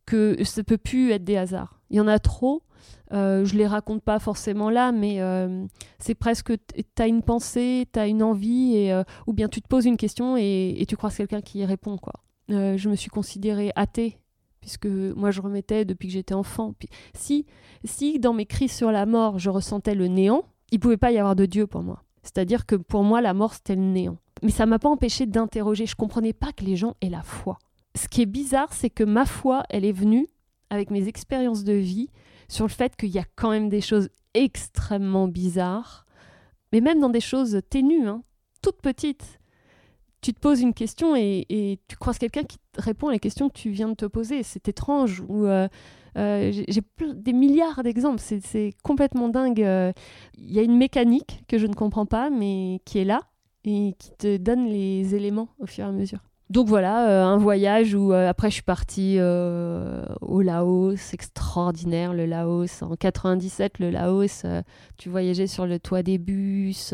que ça peut plus être des hasards. Il y en a trop. Euh, je les raconte pas forcément là, mais euh, c'est presque, tu as une pensée, tu as une envie, et, ou bien tu te poses une question et, et tu croises quelqu'un qui y répond. Quoi. Je me suis considérée athée, puisque moi je remettais depuis que j'étais enfant. Si, si dans mes crises sur la mort, je ressentais le néant, il pouvait pas y avoir de Dieu pour moi. C'est-à-dire que pour moi, la mort, c'était le néant. Mais ça m'a pas empêché d'interroger. Je comprenais pas que les gens aient la foi. Ce qui est bizarre, c'est que ma foi, elle est venue avec mes expériences de vie sur le fait qu'il y a quand même des choses extrêmement bizarres, mais même dans des choses ténues, hein, toutes petites. Tu te poses une question et, et tu croises quelqu'un qui te répond à la question que tu viens de te poser. C'est étrange. Ou euh, euh, j'ai des milliards d'exemples. C'est- complètement dingue. Il y a une mécanique que je ne comprends pas, mais qui est là et qui te donne les éléments au fur et à mesure. Donc voilà, euh, un voyage où après je suis partie au Laos, extraordinaire le Laos. En 97, le Laos, tu voyageais sur le toit des bus,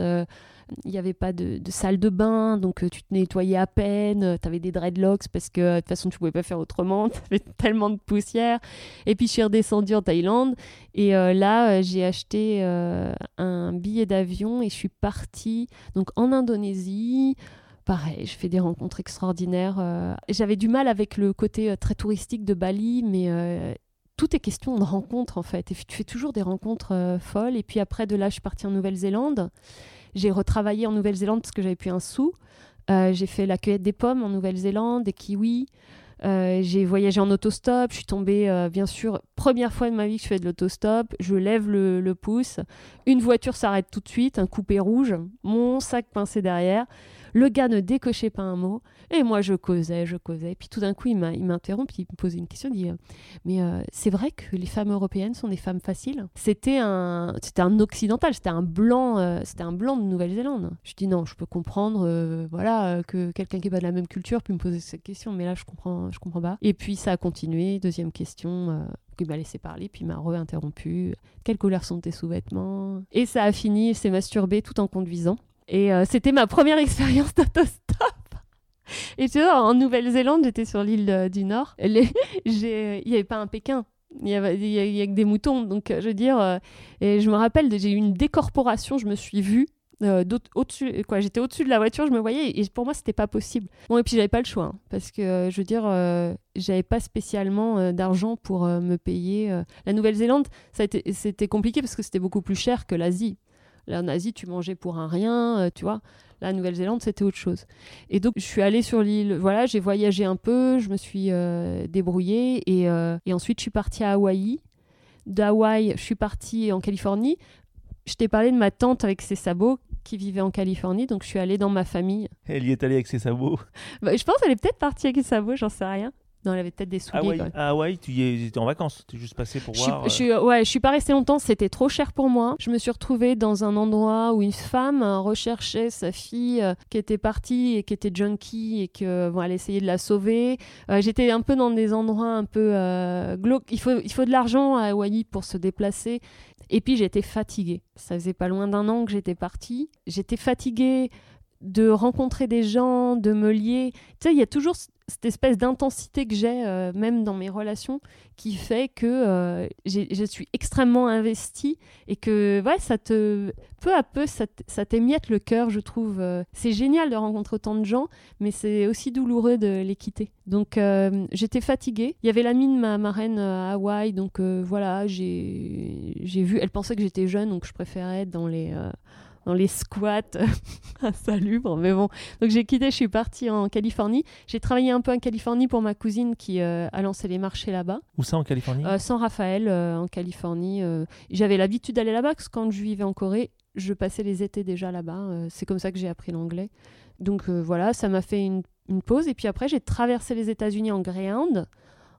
il n'y avait pas de, de salle de bain, donc euh, tu te nettoyais à peine, tu avais des dreadlocks parce que euh, de toute façon tu pouvais pas faire autrement, [laughs] tu avais tellement de poussière. Et puis je suis redescendue en Thaïlande et euh, là euh, j'ai acheté euh, un billet d'avion et je suis partie donc en Indonésie. Pareil, je fais des rencontres extraordinaires. euh, J'avais du mal avec le côté euh, très touristique de Bali, mais euh, tout est question de rencontres en fait. Et tu fais toujours des rencontres euh, folles. Et puis après, de là, je suis partie en Nouvelle-Zélande. J'ai retravaillé en Nouvelle-Zélande parce que j'avais plus un sou. Euh, j'ai fait la cueillette des pommes en Nouvelle-Zélande, des kiwis. Euh, j'ai voyagé en autostop. Je suis tombée, euh, bien sûr, première fois de ma vie que je fais de l'autostop. Je lève le, le pouce. Une voiture s'arrête tout de suite, un coupé rouge, mon sac pincé derrière. Le gars ne décochait pas un mot. Et moi, je causais, je causais. Puis tout d'un coup, il m'interrompt, il me posait une question. Il dit euh, Mais euh, c'est vrai que les femmes européennes sont des femmes faciles? C'était un, un occidental, c'était un blanc, euh, c'était un blanc de Nouvelle-Zélande. Je dis non, je peux comprendre, voilà, que quelqu'un qui n'est pas de la même culture peut me poser cette question, mais là, je comprends, je comprends pas. Et puis ça a continué. Deuxième question. il m'a laissé parler, puis il m'a re-interrompu. Quelle couleur sont tes sous-vêtements? Et ça a fini, il s'est masturbé tout en conduisant. Et euh, c'était ma première expérience d'autostop. Et tu vois, en Nouvelle-Zélande, j'étais sur l'île euh, du Nord. [laughs] Il n'y avait pas un Pékin. Il n'y a, y a que des moutons. Donc, euh, je veux dire, et je me rappelle, j'ai eu une décorporation. Je me suis vue. au-dessus, j'étais au-dessus de la voiture, je me voyais, et pour moi, c'était pas possible. Bon, et puis j'avais pas le choix, hein, parce que je veux dire, euh, j'avais pas spécialement d'argent pour me payer. La Nouvelle-Zélande, c'était compliqué parce que c'était beaucoup plus cher que l'Asie. Là, en Asie, tu mangeais pour un rien, euh, tu vois. La Nouvelle-Zélande, c'était autre chose. Et donc, je suis allée sur l'île, voilà, j'ai voyagé un peu, je me suis euh, débrouillée, et, euh, et ensuite, je suis partie à Hawaï. D'Hawaï, je suis partie en Californie. Je t'ai parlé de ma tante avec ses sabots qui vivait en Californie, donc je suis allée dans ma famille. Elle y est allée avec ses sabots. [laughs] Bah, je pense qu'elle est peut-être partie avec ses sabots, j'en sais rien. Non, elle avait peut-être des souliers. Hawaï, à Hawaï, tu y étais en vacances. Tu es juste passé pour Je suis, voir. je suis- ouais, je suis pas restée longtemps, c'était trop cher pour moi. Je me suis retrouvée dans un endroit où une femme euh, recherchait sa fille euh, qui était partie et qui était junkie et que bon, elle essayait de la sauver. Euh, J'étais un peu dans des endroits un peu euh, glauques. Il faut, il faut de l'argent à Hawaï pour se déplacer. Et puis j'étais fatiguée. Ça faisait pas loin d'un an que j'étais partie. J'étais fatiguée de rencontrer des gens, de me lier. Tu sais, il y a toujours cette espèce d'intensité que j'ai, euh, même dans mes relations, qui fait que euh, je suis extrêmement investie et que ouais, ça te, peu à peu, ça, t'émiette le cœur, je trouve. Euh, C'est génial de rencontrer autant de gens, mais c'est aussi douloureux de les quitter. Donc j'étais fatiguée. Il y avait l'amie de ma marraine à Hawaï, donc voilà, j'ai vu. Elle pensait que j'étais jeune, donc je préférais être dans les dans les squats [laughs] insalubres. Mais bon, donc j'ai quitté, je suis partie en Californie. J'ai travaillé un peu en Californie pour ma cousine qui euh, a lancé les marchés là-bas. Où ça en Californie? Euh, San Rafael, euh, en Californie. euh, J'avais l'habitude d'aller là-bas parce que quand je vivais en Corée, je passais les étés déjà là-bas. C'est comme ça que j'ai appris l'anglais. Donc voilà, ça m'a fait une, une pause. Et puis après, j'ai traversé les États-Unis en Greyhound,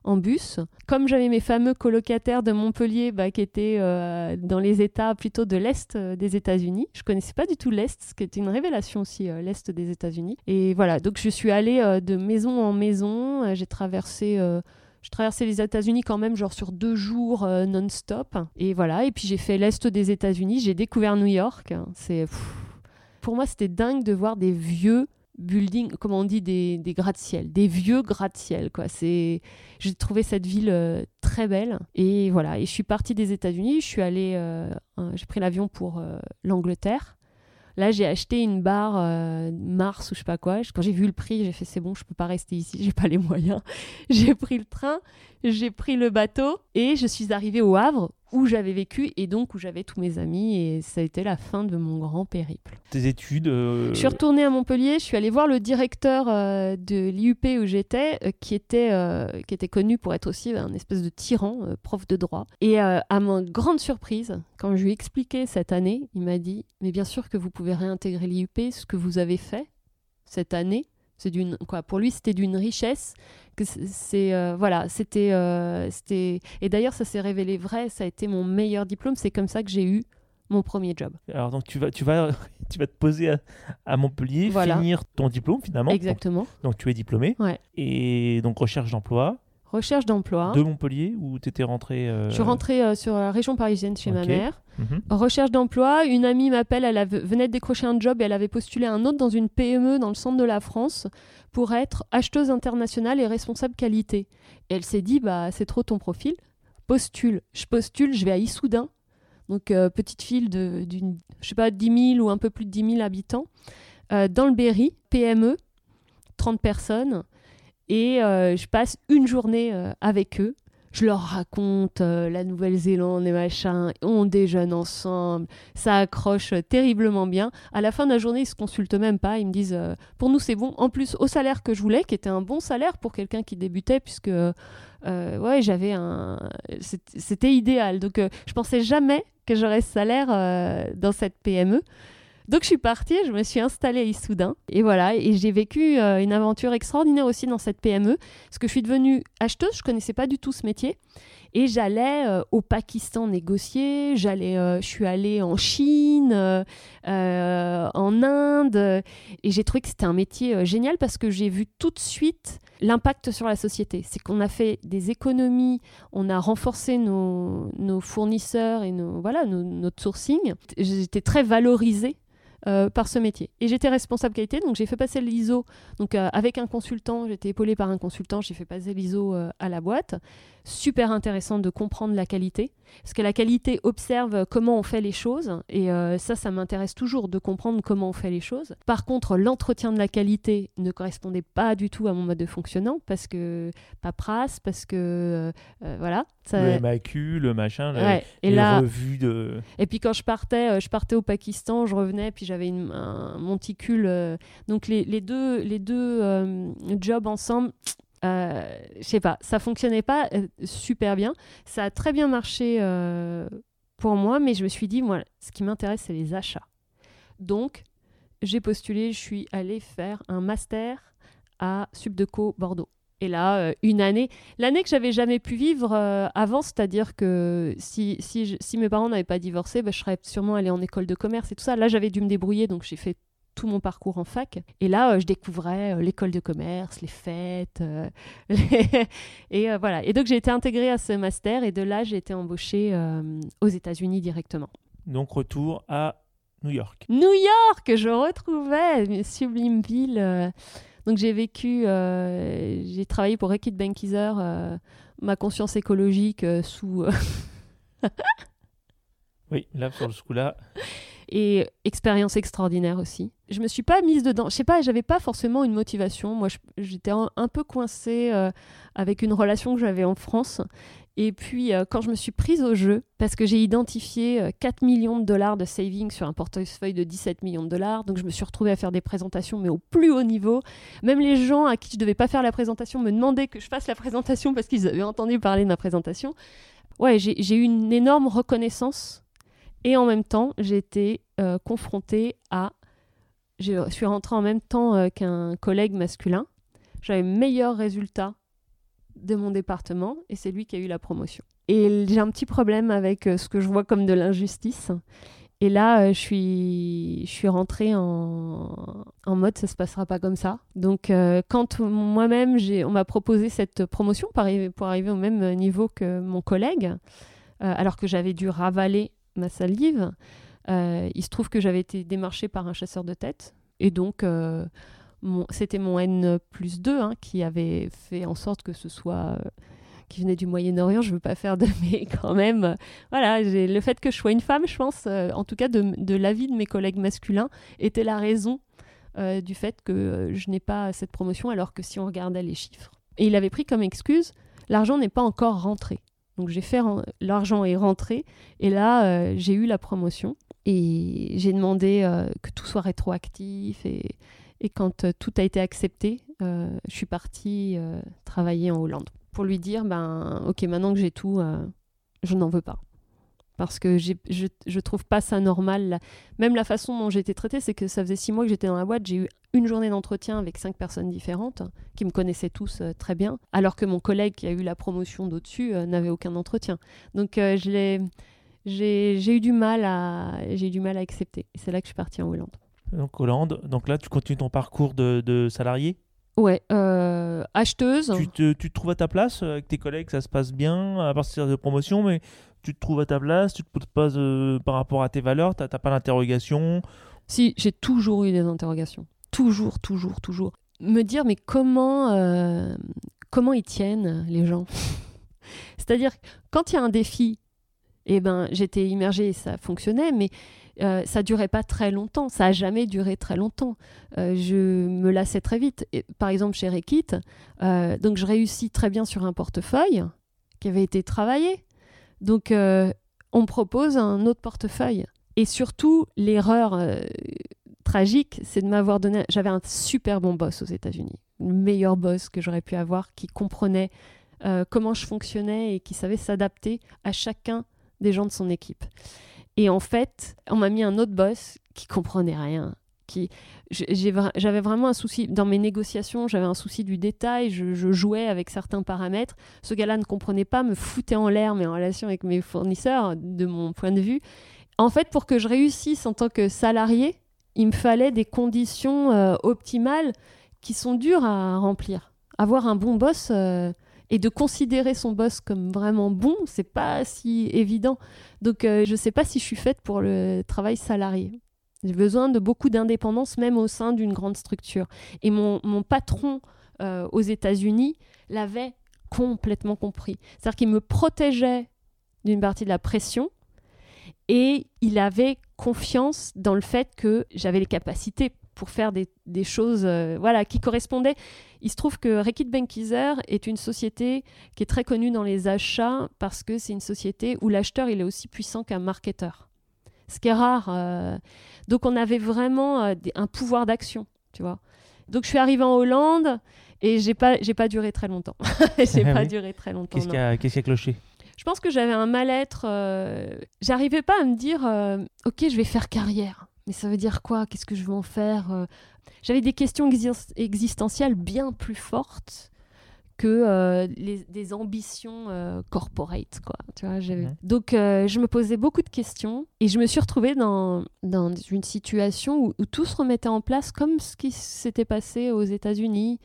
en bus. Comme j'avais mes fameux colocataires de Montpellier bah, qui étaient euh, dans les États plutôt de l'Est euh, des États-Unis, je connaissais pas du tout l'Est, ce qui était une révélation aussi, euh, l'Est des États-Unis. Et voilà, donc je suis allée de maison en maison. j'ai traversé. je traversais les États-Unis quand même, genre sur deux jours non-stop. Et voilà, et puis j'ai fait l'Est des États-Unis, j'ai découvert New York. C'est. Pour moi, c'était dingue de voir des vieux buildings, comment on dit, des, des gratte-ciel, des vieux gratte-ciel. Quoi. C'est, j'ai trouvé cette ville euh, très belle. Et voilà, et je suis partie des États-Unis. Je suis allée, euh, j'ai pris l'avion pour euh, l'Angleterre. Là, j'ai acheté une barre Mars ou je sais pas quoi. Quand j'ai vu le prix, j'ai fait c'est bon, je peux pas rester ici, [laughs] j'ai pas les moyens. j'ai pris le train, j'ai pris le bateau et je suis arrivée au Havre où j'avais vécu et donc où j'avais tous mes amis et ça a été la fin de mon grand périple. Tes études. euh, Je suis retournée à Montpellier, je suis allée voir le directeur euh, de l'IUP où j'étais, euh, qui, était, qui était connu pour être aussi un espèce de tyran, prof de droit. Et à ma grande surprise, quand je lui ai expliqué cette année, il m'a dit Mais bien sûr que vous pouvez réintégrer l'IUP, ce que vous avez fait cette année. C'est d'une quoi pour lui c'était d'une richesse que c'est- euh, voilà c'était euh, c'était et d'ailleurs ça s'est révélé vrai ça a été mon meilleur diplôme c'est comme ça que j'ai eu mon premier job Alors donc tu vas, tu vas, [laughs] tu vas te poser à, à Montpellier, Voilà. finir ton diplôme finalement. exactement Donc, donc tu es diplômé. Ouais. Et donc recherche d'emploi recherche d'emploi de Montpellier où tu étais rentré. euh, Je suis rentrée euh, sur la région parisienne chez ma mère. mhm. Recherche d'emploi, une amie m'appelle, elle avait- venait de décrocher un job et elle avait postulé un autre dans une PME dans le centre de la France pour être acheteuse internationale et responsable qualité. Et elle s'est dit, bah c'est trop ton profil, postule. Je postule, je vais à Issoudun, donc euh, petite ville de, d'une, je sais pas, 10 000 ou un peu plus de 10 000 habitants, dans le Berry, PME, 30 personnes, et euh, je passe une journée euh, avec eux. Je leur raconte euh, la Nouvelle-Zélande et machin, on déjeune ensemble, ça accroche terriblement bien. À la fin de la journée, ils se consultent même pas, ils me disent pour nous c'est bon. En plus, au salaire que je voulais, qui était un bon salaire pour quelqu'un qui débutait, puisque ouais, j'avais un, c'était idéal. Donc je pensais jamais que j'aurais ce salaire dans cette PME. Donc je suis partie, je me suis installée à Issoudun. Et voilà, et j'ai vécu euh, une aventure extraordinaire aussi dans cette PME, parce que je suis devenue acheteuse, je connaissais pas du tout ce métier, et j'allais euh, au Pakistan négocier, j'allais, euh, je suis allée en Chine, en Inde, et j'ai trouvé que c'était un métier génial parce que j'ai vu tout de suite l'impact sur la société. C'est qu'on a fait des économies, on a renforcé nos, fournisseurs et nos, voilà, notre sourcing. J'étais très valorisée euh, par ce métier. Et j'étais responsable qualité, donc j'ai fait passer l'ISO donc, euh, avec un consultant, j'étais épaulée par un consultant, j'ai fait passer l'ISO euh, à la boîte. Super intéressant de comprendre la qualité, parce que la qualité observe comment on fait les choses, et ça, ça m'intéresse toujours de comprendre comment on fait les choses. Par contre, l'entretien de la qualité ne correspondait pas du tout à mon mode de fonctionnement, parce que paperasse, parce que voilà. Ça... Le MAQ, le machin, le- Ouais. Et les là, revues de. et puis quand je partais, je partais au Pakistan, je revenais, puis j'avais un monticule. euh, donc les, deux, les deux euh, jobs ensemble, [tsk] euh, je sais pas, ça fonctionnait pas euh, super bien. Ça a très bien marché pour moi, mais je me suis dit, moi, ce qui m'intéresse, c'est les achats. Donc j'ai postulé, je suis allée faire un master à Subdeco Bordeaux. Et là, euh, une année, l'année que j'avais jamais pu vivre euh, avant, c'est-à-dire que si, si, je- si mes parents n'avaient pas divorcé, bah, je serais sûrement allée en école de commerce et tout ça. Là, j'avais dû me débrouiller, donc j'ai fait tout mon parcours en fac. Et là, euh, je découvrais l'école de commerce, les fêtes. les- [laughs] et voilà. Et donc, j'ai été intégrée à ce master et de là, j'ai été embauchée aux États-Unis directement. Donc retour à New York. New York, je retrouvais une sublime ville. Donc j'ai vécu, euh, j'ai travaillé pour Reckitt Benckiser, euh, ma conscience écologique euh, sous [laughs] Oui, là sur ce coup-là. et expérience extraordinaire aussi. Je me suis pas mise dedans. Je sais pas, j'avais pas forcément une motivation. Moi, j'étais un, un peu coincée avec une relation que j'avais en France. Et puis, euh, quand je me suis prise au jeu, parce que j'ai identifié euh, 4 millions de dollars de savings sur un portefeuille de 17 millions de dollars, donc je me suis retrouvée à faire des présentations, mais au plus haut niveau. Même les gens à qui je devais pas faire la présentation me demandaient que je fasse la présentation parce qu'ils avaient entendu parler de ma présentation. Ouais, j'ai j'ai eu une énorme reconnaissance et en même temps, j'ai été euh, confrontée à. Je suis rentrée en même temps euh, qu'un collègue masculin. J'avais meilleur résultat de mon département et c'est lui qui a eu la promotion. Et j'ai un petit problème avec euh, ce que je vois comme de l'injustice. Et là, euh, je suis, je suis rentrée en, en mode ça se passera pas comme ça. Donc, euh, quand moi-même, on m'a proposé cette promotion pour arriver, pour arriver au même niveau que mon collègue, alors que j'avais dû ravaler ma salive, il se trouve que j'avais été démarchée par un chasseur de tête. Et donc, c'était mon N plus 2 hein, qui avait fait en sorte que ce soit. euh, qui venait du Moyen-Orient, je veux pas faire de. [laughs] Mais quand même, euh, voilà, le fait que je sois une femme, je pense, euh, en tout cas de, de l'avis de mes collègues masculins, était la raison du fait que je n'ai pas cette promotion, alors que si on regardait les chiffres. Et il avait pris comme excuse l'argent n'est pas encore rentré. Donc j'ai fait l'argent est rentré et là j'ai eu la promotion et j'ai demandé que tout soit rétroactif et, et quand euh, tout a été accepté, euh, je suis partie euh, travailler en Hollande pour lui dire ben ok maintenant que j'ai tout, je n'en veux pas parce que je, je trouve pas ça normal. Même la façon dont j'ai été traitée, c'est que ça faisait six mois que j'étais dans la boîte, j'ai eu une journée d'entretien avec cinq personnes différentes qui me connaissaient tous très bien, alors que mon collègue qui a eu la promotion d'au-dessus n'avait aucun entretien. Donc euh, j'ai, eu du mal à, j'ai eu du mal à accepter. C'est là que je suis partie en Hollande. Donc Hollande, donc là tu continues ton parcours de, de salarié? Ouais, euh, acheteuse. Tu, te, tu te trouves à ta place avec tes collègues, ça se passe bien à partir de promotion, mais tu te trouves à ta place, tu te poses pas euh, par rapport à tes valeurs, t'as pas d'interrogation? Si, j'ai toujours eu des interrogations. Toujours, toujours, toujours. Me dire, mais comment, euh, comment ils tiennent, les gens? [laughs] C'est-à-dire, quand il y a un défi, eh ben, j'étais immergée et ça fonctionnait, mais euh, ça durait pas très longtemps. Ça a jamais duré très longtemps. Euh, je me lassais très vite. Et, par exemple, chez Rekit, euh, donc je réussis très bien sur un portefeuille qui avait été travaillé. Donc, on me propose un autre portefeuille. Et surtout, l'erreur tragique, c'est de m'avoir donné. J'avais un super bon boss aux États-Unis, le meilleur boss que j'aurais pu avoir, qui comprenait comment je fonctionnais et qui savait s'adapter à chacun des gens de son équipe. Et en fait, on m'a mis un autre boss qui comprenait rien. Qui, j'avais vraiment un souci dans mes négociations, j'avais un souci du détail, je, jouais avec certains paramètres. Ce gars-là ne comprenait pas, me foutait en l'air mes relations avec mes fournisseurs, de mon point de vue. En fait, pour que je réussisse en tant que salarié, il me fallait des conditions euh, optimales qui sont dures à remplir. Avoir un bon boss euh, et de considérer son boss comme vraiment bon, c'est pas si évident. Donc, euh, je sais pas si je suis faite pour le travail salarié. J'ai besoin de beaucoup d'indépendance, même au sein d'une grande structure. Et mon, mon patron euh, aux États-Unis l'avait complètement compris. C'est-à-dire qu'il me protégeait d'une partie de la pression et il avait confiance dans le fait que j'avais les capacités pour faire des, des choses euh, voilà, qui correspondaient. Il se trouve que Reckitt Benckiser est une société qui est très connue dans les achats parce que c'est une société où l'acheteur il est aussi puissant qu'un marketeur. Ce qui est rare. euh. Donc on avait vraiment euh, un pouvoir d'action, tu vois. Donc je suis arrivée en Hollande et j'ai pas j'ai pas duré très longtemps. [laughs] j'ai Ah pas oui. duré très longtemps. Qu'est-ce qui a, a cloché? Je pense que j'avais un mal-être. J'arrivais pas à me dire, ok, je vais faire carrière. Mais ça veut dire quoi? Qu'est-ce que je vais en faire euh? J'avais des questions exis- existentielles bien plus fortes que euh, les, des ambitions euh, corporate, quoi. Tu vois, Mhm. Donc, euh, je me posais beaucoup de questions et je me suis retrouvée dans, dans une situation où, où tout se remettait en place comme ce qui s'était passé aux États-Unis.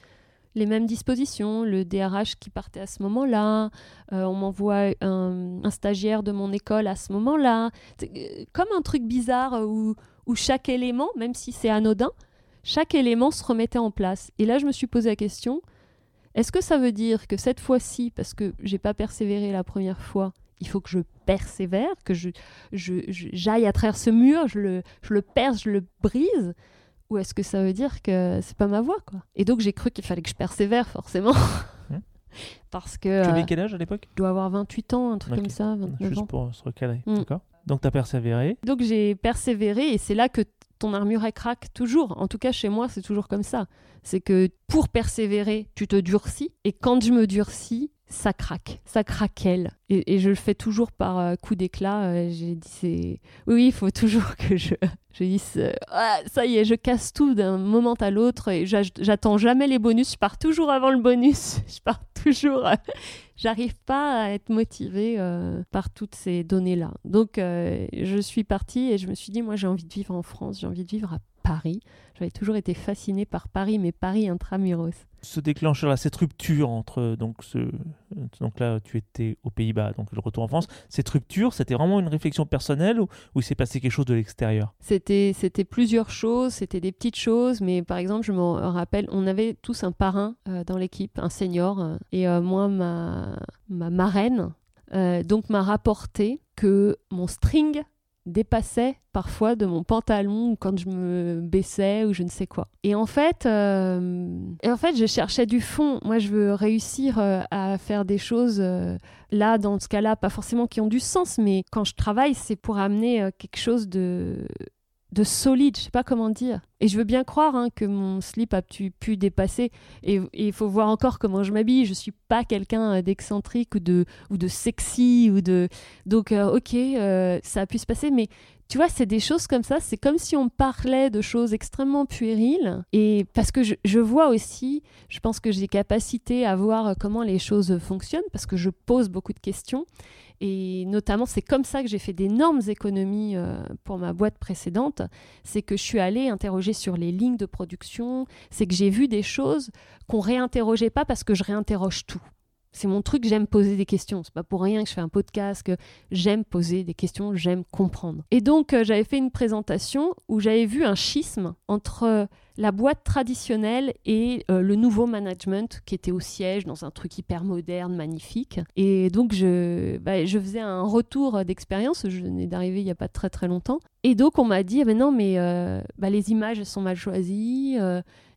Les mêmes dispositions, le DRH qui partait à ce moment-là, on m'envoie un, un stagiaire de mon école à ce moment-là. Comme un truc bizarre où, où chaque élément, même si c'est anodin, chaque élément se remettait en place. Et là, je me suis posé la question est-ce que ça veut dire que cette fois-ci, parce que j'ai pas persévéré la première fois, il faut que je persévère, que je, je- je- j'aille à travers ce mur, je le, je le perce, je le brise ou est-ce que ça veut dire que c'est pas ma voie quoi? Et donc j'ai cru qu'il fallait que je persévère forcément. Hmm. [laughs] Parce que Tu euh, avais quel âge à l'époque? je dois avoir 28 ans, un truc comme ça, 29 Juste ans. pour se recadrer. Mm. D'accord? Donc tu as persévéré. Donc j'ai persévéré et c'est là que ton armure elle craque toujours. En tout cas chez moi c'est toujours comme ça. C'est que pour persévérer tu te durcis et quand je me durcis ça craque, ça craquelle. Et, je le fais toujours par euh, coup d'éclat. euh, J'ai dit c'est oui il faut [laughs] toujours que je je dise euh, Ah, ça y est je casse tout d'un moment à l'autre et j'a- j'attends jamais les bonus. Je pars toujours avant le bonus. [laughs] Je pars toujours. J'arrive pas à être motivée par toutes ces données-là. Donc, je suis partie et je me suis dit, moi, j'ai envie de vivre en France, j'ai envie de vivre à Paris. J'avais toujours été fascinée par Paris, mais Paris intramuros. Ce déclencheur-là, cette rupture entre. Donc, ce, donc là, tu étais aux Pays-Bas, donc le retour en France. Cette rupture, c'était vraiment une réflexion personnelle ou, ou il s'est passé quelque chose de l'extérieur? C'était, c'était plusieurs choses, c'était des petites choses, mais par exemple, je me rappelle, on avait tous un parrain euh, dans l'équipe, un senior, euh, et euh, moi, ma, ma marraine, euh, donc m'a rapporté que mon string dépassait parfois de mon pantalon ou quand je me baissais ou je ne sais quoi. Et en fait, euh, et en fait je cherchais du fond. Moi, je veux réussir euh, à faire des choses, euh, là, dans ce cas-là, pas forcément qui ont du sens, mais quand je travaille, c'est pour amener quelque chose de de solide, je sais pas comment dire. Et je veux bien croire hein, que mon slip a pu, dépasser. Et il faut voir encore comment je m'habille. Je suis pas quelqu'un euh, d'excentrique ou de, ou de sexy. ou de Donc, euh, ok, euh, ça a pu se passer. Mais tu vois, c'est des choses comme ça. C'est comme si on parlait de choses extrêmement puériles. Et parce que je, vois aussi, je pense que j'ai des capacités à voir comment les choses fonctionnent parce que je pose beaucoup de questions. Et notamment, c'est comme ça que j'ai fait d'énormes économies euh, pour ma boîte précédente. C'est que je suis allée interroger sur les lignes de production. C'est que j'ai vu des choses qu'on réinterrogeait pas parce que je réinterroge tout. C'est mon truc, j'aime poser des questions. C'est pas pour rien que je fais un podcast, que j'aime poser des questions, j'aime comprendre. Et donc, euh, j'avais fait une présentation où j'avais vu un schisme entre la boîte traditionnelle et euh, le nouveau management qui était au siège dans un truc hyper moderne, magnifique. Et donc, je, bah, faisais un retour d'expérience. Je venais d'arriver il n'y a pas très très longtemps. Et donc, on m'a dit, ben non, mais euh, bah, les images sont mal choisies.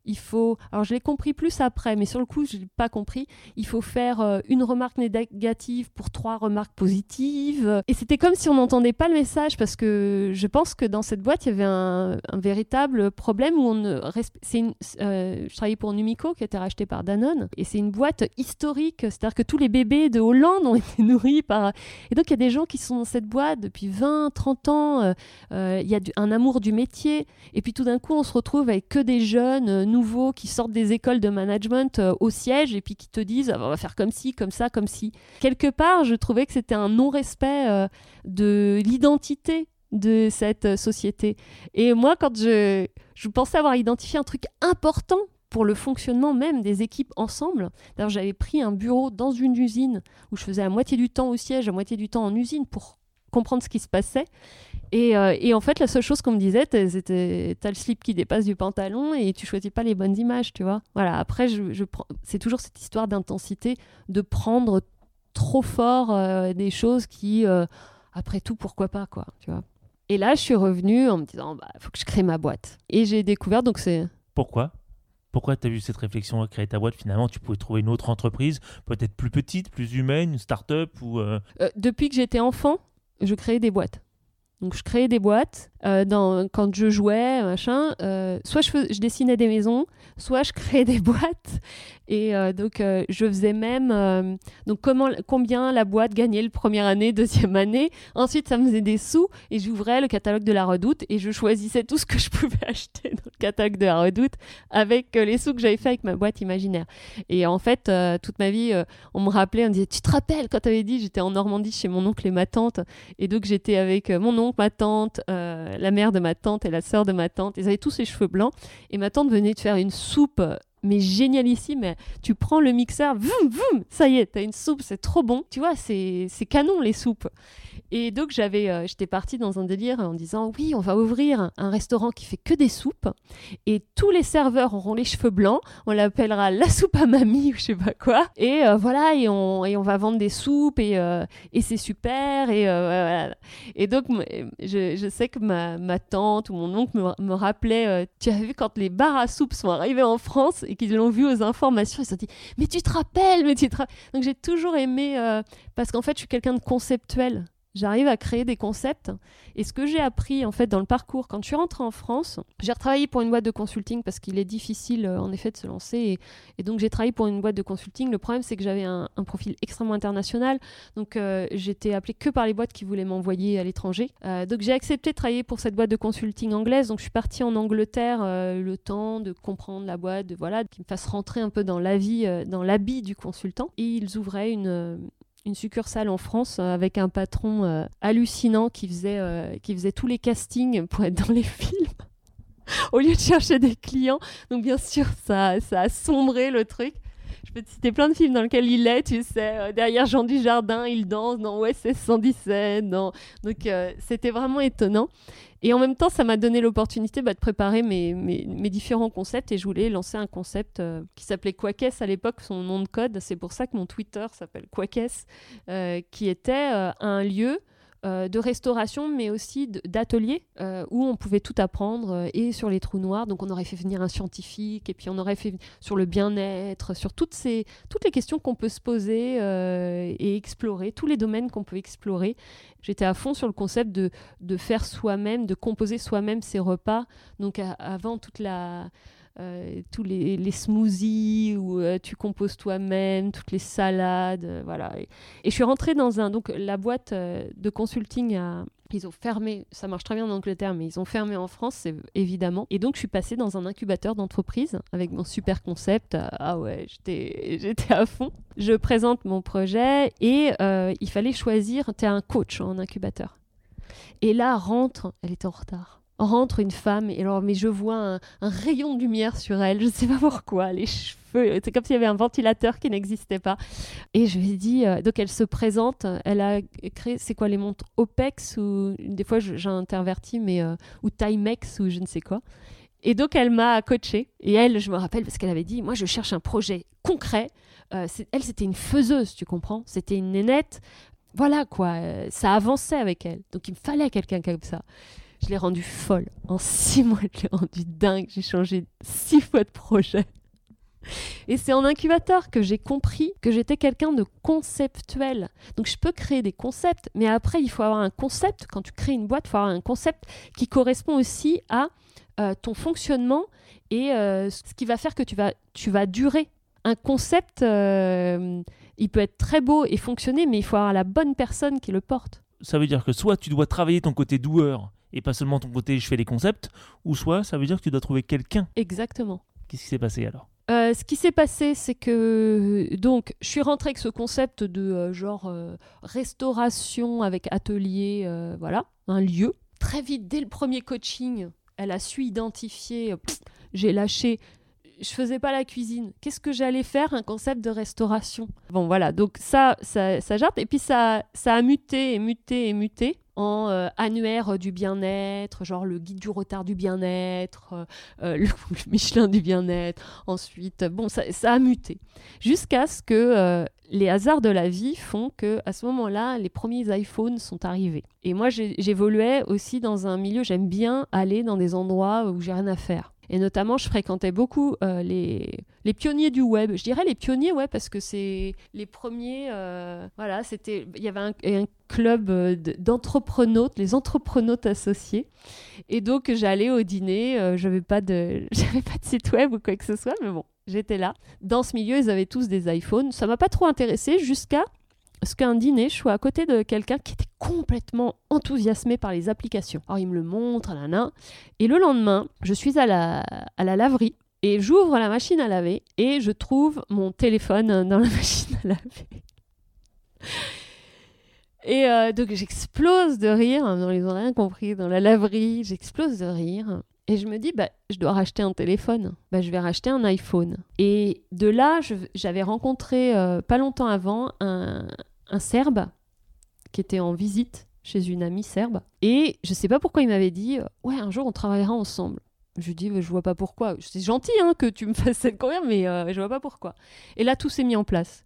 Il faut. Alors, je l'ai compris plus après, mais sur le coup, je l'ai pas compris. Il faut faire euh, une remarque négative pour trois remarques positives. Et c'était comme si on n'entendait pas le message, parce que je pense que dans cette boîte, il y avait un, véritable problème où on ne. euh, je travaillais pour Numico, qui a été racheté par Danone, et c'est une boîte historique. C'est-à-dire que tous les bébés de Hollande ont [laughs] été nourris par. Et donc, il y a des gens qui sont dans cette boîte depuis 20, 30 ans. euh, Il y a un amour du métier. Et puis tout d'un coup, on se retrouve avec que des jeunes qui sortent des écoles de management euh, au siège et puis qui te disent Ah, on va faire comme ci, comme ça, comme ci. Quelque part, je trouvais que c'était un non-respect euh, de l'identité de cette euh, société. Et moi, quand je, je pensais avoir identifié un truc important pour le fonctionnement même des équipes ensemble. D'ailleurs, j'avais pris un bureau dans une usine où je faisais la moitié du temps au siège, la moitié du temps en usine pour comprendre ce qui se passait. Et, euh, et en fait, la seule chose qu'on me disait, c'était t'as le slip qui dépasse du pantalon et tu choisis pas les bonnes images, tu vois. Voilà, après, je, je c'est toujours cette histoire d'intensité, de prendre trop fort euh, des choses qui, euh, après tout, pourquoi pas, quoi, tu vois. Et là, je suis revenue en me disant, bah, faut que je crée ma boîte. Et j'ai découvert, donc c'est Pourquoi? Pourquoi tu as eu cette réflexion à créer ta boîte Finalement, tu pouvais trouver une autre entreprise, peut-être plus petite, plus humaine, une start-up ou. euh, Euh, depuis que j'étais enfant, je créais des boîtes. Donc je créais des boîtes. Euh, quand je jouais, machin, euh, soit je, dessinais des maisons, soit je créais des [laughs] boîtes. Et euh, donc je faisais même donc combien la boîte gagnait le première année, [laughs] deuxième année. Ensuite, ça me faisait des sous et j'ouvrais le catalogue de la Redoute et je choisissais tout ce que je pouvais [laughs] acheter dans le catalogue de la Redoute avec les sous que j'avais fait avec ma boîte imaginaire. Et en fait, toute ma vie, on me rappelait, on me disait, tu te rappelles quand tu avais dit, j'étais en Normandie chez mon oncle et ma tante, et donc j'étais avec mon oncle, ma tante, la mère de ma tante et la sœur de ma tante, ils avaient tous les cheveux blancs, et ma tante venait de faire une soupe, euh, mais génialissime, tu prends le mixeur, ça y est, t'as une soupe, c'est trop bon, tu vois, c'est canon les soupes. Et donc j'avais, euh, j'étais partie dans un délire en disant, oui, on va ouvrir un restaurant qui fait que des soupes, et tous les serveurs auront les cheveux blancs, on l'appellera la soupe à mamie ou je sais pas quoi. Et euh, voilà, et on, et on va vendre des soupes et, euh, et c'est super. Et, et donc, je, je sais que ma, ma tante ou mon oncle me, me rappelait Tu as vu quand les bars à soupe sont arrivés en France qu'ils l'ont vu aux informations, ils se sont dit Mais tu te rappelles mais tu te ra-" Donc j'ai toujours aimé, euh, parce qu'en fait, je suis quelqu'un de conceptuel. J'arrive à créer des concepts. Et ce que j'ai appris en fait dans le parcours, quand je suis rentrée en France, j'ai retravaillé pour une boîte de consulting parce qu'il est difficile euh, en effet de se lancer. Et, donc j'ai travaillé pour une boîte de consulting. Le problème c'est que j'avais un, profil extrêmement international. Donc euh, j'étais appelée que par les boîtes qui voulaient m'envoyer à l'étranger. Euh, donc j'ai accepté de travailler pour cette boîte de consulting anglaise. Donc je suis partie en Angleterre le temps de comprendre la boîte, de voilà, qui me fasse rentrer un peu dans la vie, dans l'habit du consultant. Et ils ouvraient une une succursale en France euh, avec un patron euh, hallucinant qui faisait, euh, qui faisait tous les castings pour être dans les [laughs] films. au lieu de chercher des clients. Donc bien sûr, ça, ça a sombré le truc. Peux te plein de films dans lesquels il est, tu sais, euh, derrière Jean Dujardin, il danse dans OSS 117. Dans... Donc euh, c'était vraiment étonnant. Et en même temps, ça m'a donné l'opportunité bah, de préparer mes, mes, mes, différents concepts et je voulais lancer un concept euh, qui s'appelait Quackess à l'époque, son nom de code. C'est pour ça que mon Twitter s'appelle Quackess, qui était un lieu euh, de restauration, mais aussi d'ateliers euh, où on pouvait tout apprendre euh, et sur les trous noirs. Donc on aurait fait venir un scientifique et puis on aurait fait sur le bien-être, sur toutes, ces, toutes les questions qu'on peut se poser et explorer, tous les domaines qu'on peut explorer. J'étais à fond sur le concept de, de faire soi-même, de composer soi-même ses repas. Donc avant toute la euh, tous les, smoothies où euh, tu composes toi-même, toutes les salades, euh, voilà. Et, je suis rentrée dans un donc la boîte de consulting ils ont fermé, ça marche très bien en Angleterre, mais ils ont fermé en France, évidemment. Et donc, je suis passée dans un incubateur d'entreprise avec mon super concept. Ah ouais, j'étais à fond. Je présente mon projet et il fallait choisir. Tu es un coach en incubateur. Et là, rentre, elle était en retard rentre une femme et alors mais je vois un, rayon de lumière sur elle je sais pas pourquoi les cheveux c'est comme s'il y avait un ventilateur qui n'existait pas. Et je lui dit euh, donc elle se présente elle a créé c'est quoi les montres OPEX ou des fois j'ai interverti mais euh, ou Timex ou je ne sais quoi. Et donc elle m'a coachée. Et elle je me rappelle parce qu'elle avait dit moi je cherche un projet concret. Euh, elle c'était une faiseuse tu comprends. C'était une nénette. Voilà quoi ça avançait avec elle. Donc il me fallait quelqu'un comme ça je l'ai rendue folle. En six mois, je l'ai rendue dingue. J'ai changé six fois de projet. Et c'est en incubateur que j'ai compris que j'étais quelqu'un de conceptuel. Donc je peux créer des concepts, mais après il faut avoir un concept. Quand tu crées une boîte, il faut avoir un concept qui correspond aussi à euh, ton fonctionnement et euh, ce qui va faire que tu vas, tu vas durer. Un concept, euh, il peut être très beau et fonctionner, mais il faut avoir la bonne personne qui le porte. Ça veut dire que soit tu dois travailler ton côté doueur et pas seulement ton côté je fais des concepts, ou soit ça veut dire que tu dois trouver quelqu'un. Exactement. Qu'est-ce qui s'est passé alors? Euh, ce qui s'est passé, c'est que donc je suis rentrée avec ce concept de euh, genre euh, restauration avec atelier, voilà, un lieu. Très vite, dès le premier coaching, elle a su identifier. J'ai lâché. Je faisais pas la cuisine. Qu'est-ce que j'allais faire? Un concept de restauration. Bon, voilà. Donc ça, ça, ça jarte. Et puis ça, ça a muté et muté et muté en euh, annuaire du bien-être, genre le guide du retard du bien-être, euh, euh, le, [laughs] Michelin du bien-être. Ensuite, bon, ça, ça a muté. Jusqu'à ce que les hasards de la vie font que à ce moment-là, les premiers iPhones sont arrivés. Et moi, j'évoluais aussi dans un milieu, j'aime bien aller dans des endroits où j'ai rien à faire. Et notamment, je fréquentais beaucoup euh, les, les pionniers du web. Je dirais les pionniers, ouais, parce que c'est les premiers. Euh, voilà, c'était. Il y avait un, club euh, d'entreprenautes, les entreprenautes associés. Et donc, j'allais au dîner. j'avais pas de, [laughs] pas de site web ou quoi que ce soit, mais bon, j'étais là. Dans ce milieu, ils avaient tous des iPhones. Ça m'a pas trop intéressé jusqu'à ce qu'un dîner, je sois à côté de quelqu'un qui était complètement enthousiasmé par les applications. Alors il me le montre, là, Et le lendemain, je suis à la, à la laverie et j'ouvre la machine à laver et je trouve mon téléphone [laughs] dans la machine à laver. Et euh, donc j'explose de rire, ils n'ont rien compris dans la laverie, j'explose de rire. Et je me dis, bah, je dois racheter un téléphone. Bah, je vais racheter un iPhone. Et de là, j'avais rencontré, euh, pas longtemps avant, un, un Serbe qui était en visite chez une amie serbe. Et je sais pas pourquoi il m'avait dit Ouais, un jour on travaillera ensemble. Je lui dis Je vois pas pourquoi. C'est gentil hein, que tu me [laughs] fasses cette courrière, mais euh, je vois pas pourquoi. Et là, tout s'est mis en place.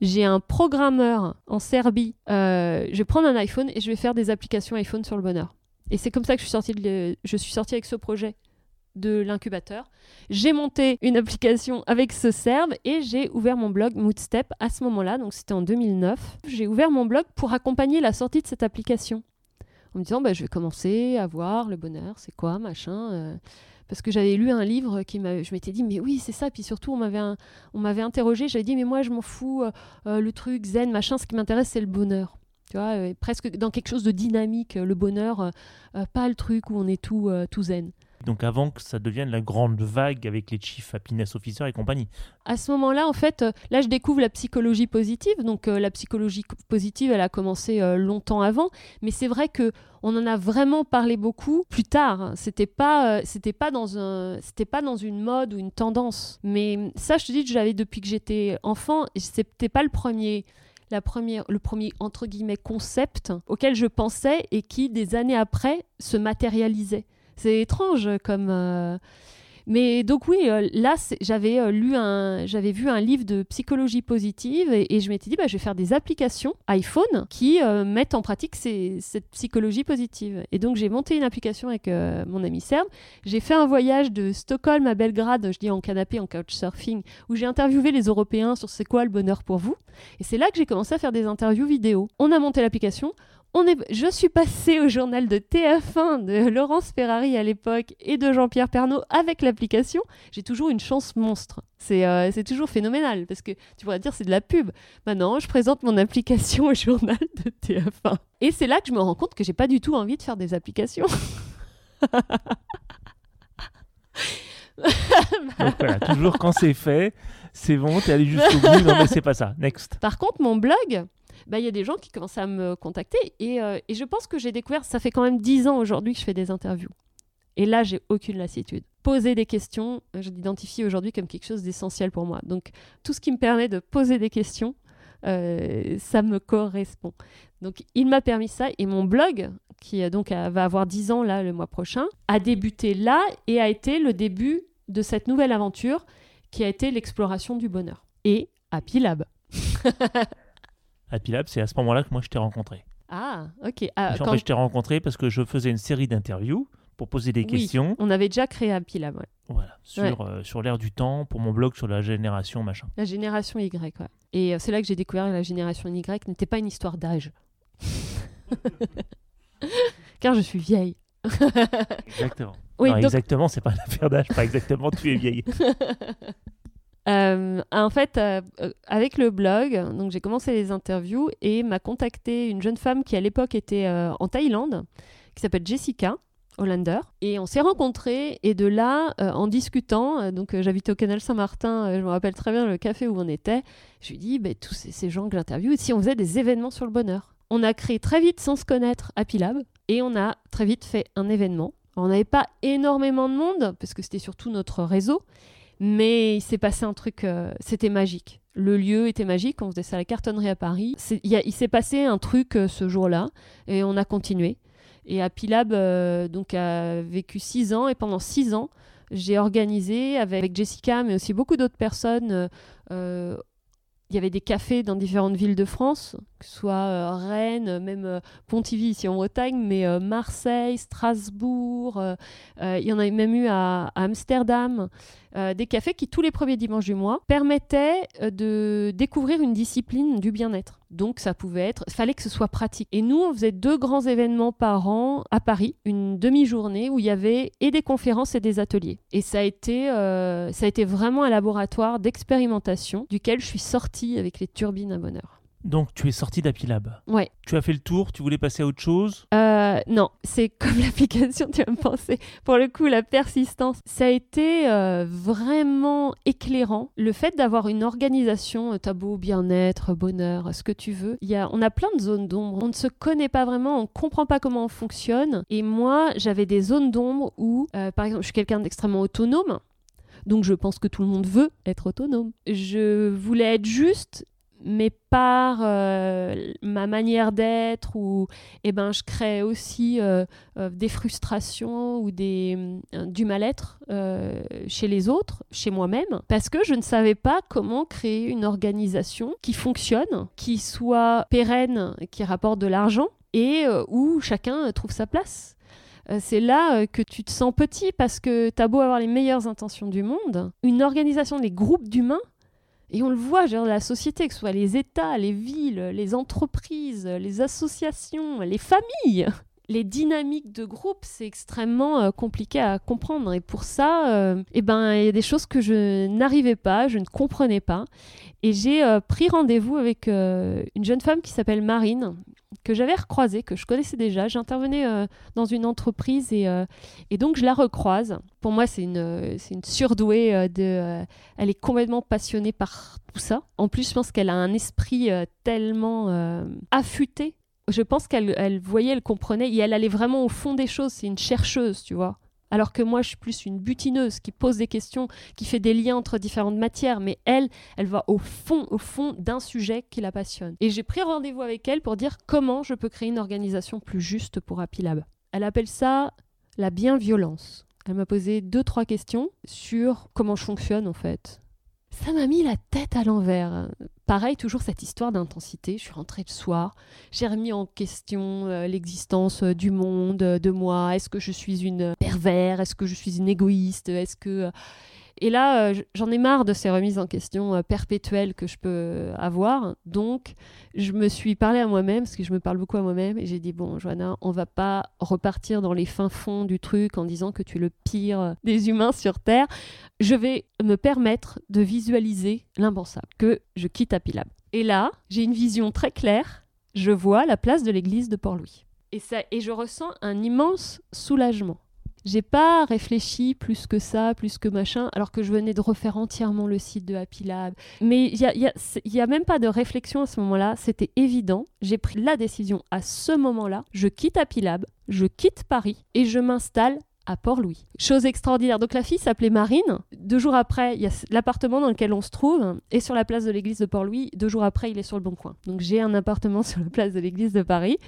J'ai un programmeur en Serbie. Euh, je vais prendre un iPhone et je vais faire des applications iPhone sur le bonheur. Et c'est comme ça que je suis sortie, de je suis sortie avec ce projet de l'incubateur. J'ai monté une application avec ce Serbe et j'ai ouvert mon blog Moodstep à ce moment-là, donc c'était en 2009. J'ai ouvert mon blog pour accompagner la sortie de cette application. En me disant, bah, je vais commencer à voir le bonheur, c'est quoi, machin. Euh. parce que j'avais lu un livre qui m'a, je m'étais dit, mais oui, c'est ça. Puis surtout, on m'avait, on m'avait interrogé, j'avais dit, mais moi, je m'en fous, euh, euh, le truc zen, machin, ce qui m'intéresse, c'est le bonheur. Tu vois, presque dans quelque chose de dynamique, le bonheur, pas le truc où on est tout, tout zen. Donc avant que ça devienne la grande vague avec les Chief Happiness Officers et compagnie. À ce moment-là, en fait, euh, là, je découvre la psychologie positive. Donc, euh, la psychologie positive, elle a commencé euh, longtemps avant, mais c'est vrai que on en a vraiment parlé beaucoup plus tard. hein. C'était pas, c'était pas dans un, c'était pas dans une mode ou une tendance. Mais ça, je te dis, que j'avais depuis que j'étais enfant. Et c'était pas le premier. La première, le premier entre guillemets concept auquel je pensais et qui des années après se matérialisait. C'est étrange comme, euh, mais donc oui, euh, là j'avais euh, lu un, j'avais vu un livre de psychologie positive et, je m'étais dit bah, je vais faire des applications iPhone qui mettent en pratique cette psychologie positive. Et donc j'ai monté une application avec mon ami Serbe. J'ai fait un voyage de Stockholm à Belgrade, je dis en canapé, en couchsurfing, où j'ai interviewé les Européens sur c'est quoi le bonheur pour vous. Et c'est là que j'ai commencé à faire des interviews vidéo. On a monté l'application. On est... Je suis passée au journal de TF1 de Laurence Ferrari à l'époque et de Jean-Pierre Pernaud avec l'application. J'ai toujours une chance monstre. C'est euh, toujours phénoménal parce que tu pourrais dire c'est de la pub. Maintenant, je présente mon application au journal de TF1. Et c'est là que je me rends compte que j'ai pas du tout envie de faire des applications. [laughs] Donc voilà, toujours quand c'est fait, c'est bon, t'es allé jusqu'au bout. Non, mais c'est pas ça. Next. Par contre, mon blog, bah, y a des gens qui commencent à me contacter et, euh, et je pense que j'ai découvert, ça fait quand même 10 ans aujourd'hui que je fais des interviews. Et là, j'ai aucune lassitude. Poser des questions, euh, je l'identifie aujourd'hui comme quelque chose d'essentiel pour moi. Donc, tout ce qui me permet de poser des questions, euh, ça me correspond. Donc, il m'a permis ça. Et mon blog, qui donc va avoir 10 ans là le mois prochain, a débuté là et a été le début de cette nouvelle aventure qui a été l'exploration du bonheur. Et Happy Lab. [laughs] Happy Lab, c'est à ce moment-là que moi je t'ai rencontré. Ah, ok. Ah, En quand- fait, je t'ai rencontré parce que je faisais une série d'interviews pour poser des Oui. questions On avait déjà créé Happy Lab, ouais. voilà, sur, euh, sur l'ère du temps pour mon blog sur la génération machin. La génération Y, ouais. Et euh, c'est là que j'ai découvert que la génération Y n'était pas une histoire d'âge. [laughs] Car je suis vieille. Exactement. Oui, Non, donc, exactement, c'est pas une affaire d'âge, pas exactement, tu es vieille. [laughs] euh, en fait, euh, euh, avec le blog, donc j'ai commencé les interviews et m'a contacté une jeune femme qui à l'époque était en Thaïlande, qui s'appelle Jessica. Hollander. Et on s'est rencontrés et de là, en discutant, donc j'habitais au canal Saint-Martin, je me rappelle très bien le café où on était, je lui ai dit, bah, tous ces, ces gens que j'interviewe, si on faisait des événements sur le bonheur. On a créé très vite, sans se connaître, Happy Lab et on a très vite fait un événement. On n'avait pas énormément de monde, parce que c'était surtout notre réseau, mais il s'est passé un truc, euh, c'était magique. Le lieu était magique, on faisait ça à la cartonnerie à Paris. Il, a- s'est passé un truc euh, ce jour-là, et on a continué. Et Happy Lab euh, donc, a vécu six ans, et pendant six ans, j'ai organisé avec, Jessica, mais aussi beaucoup d'autres personnes. il y avait des cafés dans différentes villes de France, que ce soit Rennes, même Pontivy ici en Bretagne, mais Marseille, Strasbourg, il y en avait même eu à, à Amsterdam. Euh, des cafés qui, tous les premiers dimanches du mois, permettaient euh, de découvrir une discipline du bien-être. Donc, ça pouvait être, fallait que ce soit pratique. Et nous, on faisait deux grands événements par an à Paris, une demi-journée où il y avait et des conférences et des ateliers. Et ça a été, euh, ça a été vraiment un laboratoire d'expérimentation duquel je suis sortie avec les turbines à bonheur. Donc tu es sorti d'Happy Lab. Ouais. Tu as fait le tour, tu voulais passer à autre chose? Euh, non, c'est [laughs] comme l'application, tu vas me penser. Pour le coup, la persistance, ça a été euh, vraiment éclairant. Le fait d'avoir une organisation, euh, t'as beau bien-être, bonheur, ce que tu veux, y a, on a plein de zones d'ombre. On ne se connaît pas vraiment, on comprend pas comment on fonctionne. Et moi, j'avais des zones d'ombre où, euh, par exemple, je suis quelqu'un d'extrêmement autonome. Donc je pense que tout le monde veut être autonome. Je voulais être juste, mais par euh, ma manière d'être ou eh ben, je crée aussi euh, euh, des frustrations ou des, du mal-être chez les autres, chez moi-même, parce que je ne savais pas comment créer une organisation qui fonctionne, qui soit pérenne, qui rapporte de l'argent et où chacun trouve sa place. C'est là que tu te sens petit parce que tu as beau avoir les meilleures intentions du monde, une organisation, des groupes d'humains, et on le voit, genre, la société, que ce soit les États, les villes, les entreprises, les associations, les familles. Les dynamiques de groupe, c'est extrêmement euh, compliqué à comprendre. Et pour ça, euh, eh ben, il y a des choses que je n'arrivais pas, je ne comprenais pas. Et j'ai euh, pris rendez-vous avec une jeune femme qui s'appelle Marine, que j'avais recroisée, que je connaissais déjà. J'intervenais euh, dans une entreprise et, euh, et, donc je la recroise. Pour moi, c'est une, c'est une surdouée. euh, de, euh, elle est complètement passionnée par tout ça. En plus, je pense qu'elle a un esprit euh, tellement euh, affûté. Je pense qu'elle elle voyait, elle comprenait et elle allait vraiment au fond des choses. C'est une chercheuse, tu vois. Alors que moi, je suis plus une butineuse qui pose des questions, qui fait des liens entre différentes matières. Mais elle, elle va au fond, au fond d'un sujet qui la passionne. Et j'ai pris rendez-vous avec elle pour dire comment je peux créer une organisation plus juste pour Happy Lab. Elle appelle ça la bienviolence. Elle m'a posé deux, trois questions sur comment je fonctionne en fait. Ça m'a mis la tête à l'envers. Pareil, toujours cette histoire d'intensité. Je suis rentrée le soir, j'ai remis en question euh, l'existence euh, du monde, euh, de moi. Est-ce que je suis une pervers? Est-ce que je suis une égoïste? Est-ce que et là, euh, j'en ai marre de ces remises en question euh, perpétuelles que je peux avoir. Donc, je me suis parlé à moi-même, parce que je me parle beaucoup à moi-même, et j'ai dit, bon, Johanna, on va pas repartir dans les fins fonds du truc en disant que tu es le pire des humains sur Terre. Je vais me permettre de visualiser l'impensable, que je quitte Lab. Et là, j'ai une vision très claire. Je vois la place de l'église de Port-Louis. Et, ça, et je ressens un immense soulagement. J'ai pas réfléchi plus que ça, plus que machin, alors que je venais de refaire entièrement le site de Happy Lab. Mais il n'y a, y a, y a même pas de réflexion à ce moment-là, c'était évident. J'ai pris la décision à ce moment-là. Je quitte Happy Lab, je quitte Paris et je m'installe à Port-Louis. Chose extraordinaire. Donc la fille s'appelait Marine. Deux jours après, il y a l'appartement dans lequel on se trouve est sur la place de l'église de Port-Louis. Deux jours après, il est sur le bon coin. Donc j'ai un appartement [laughs] sur la place de l'église de Paris.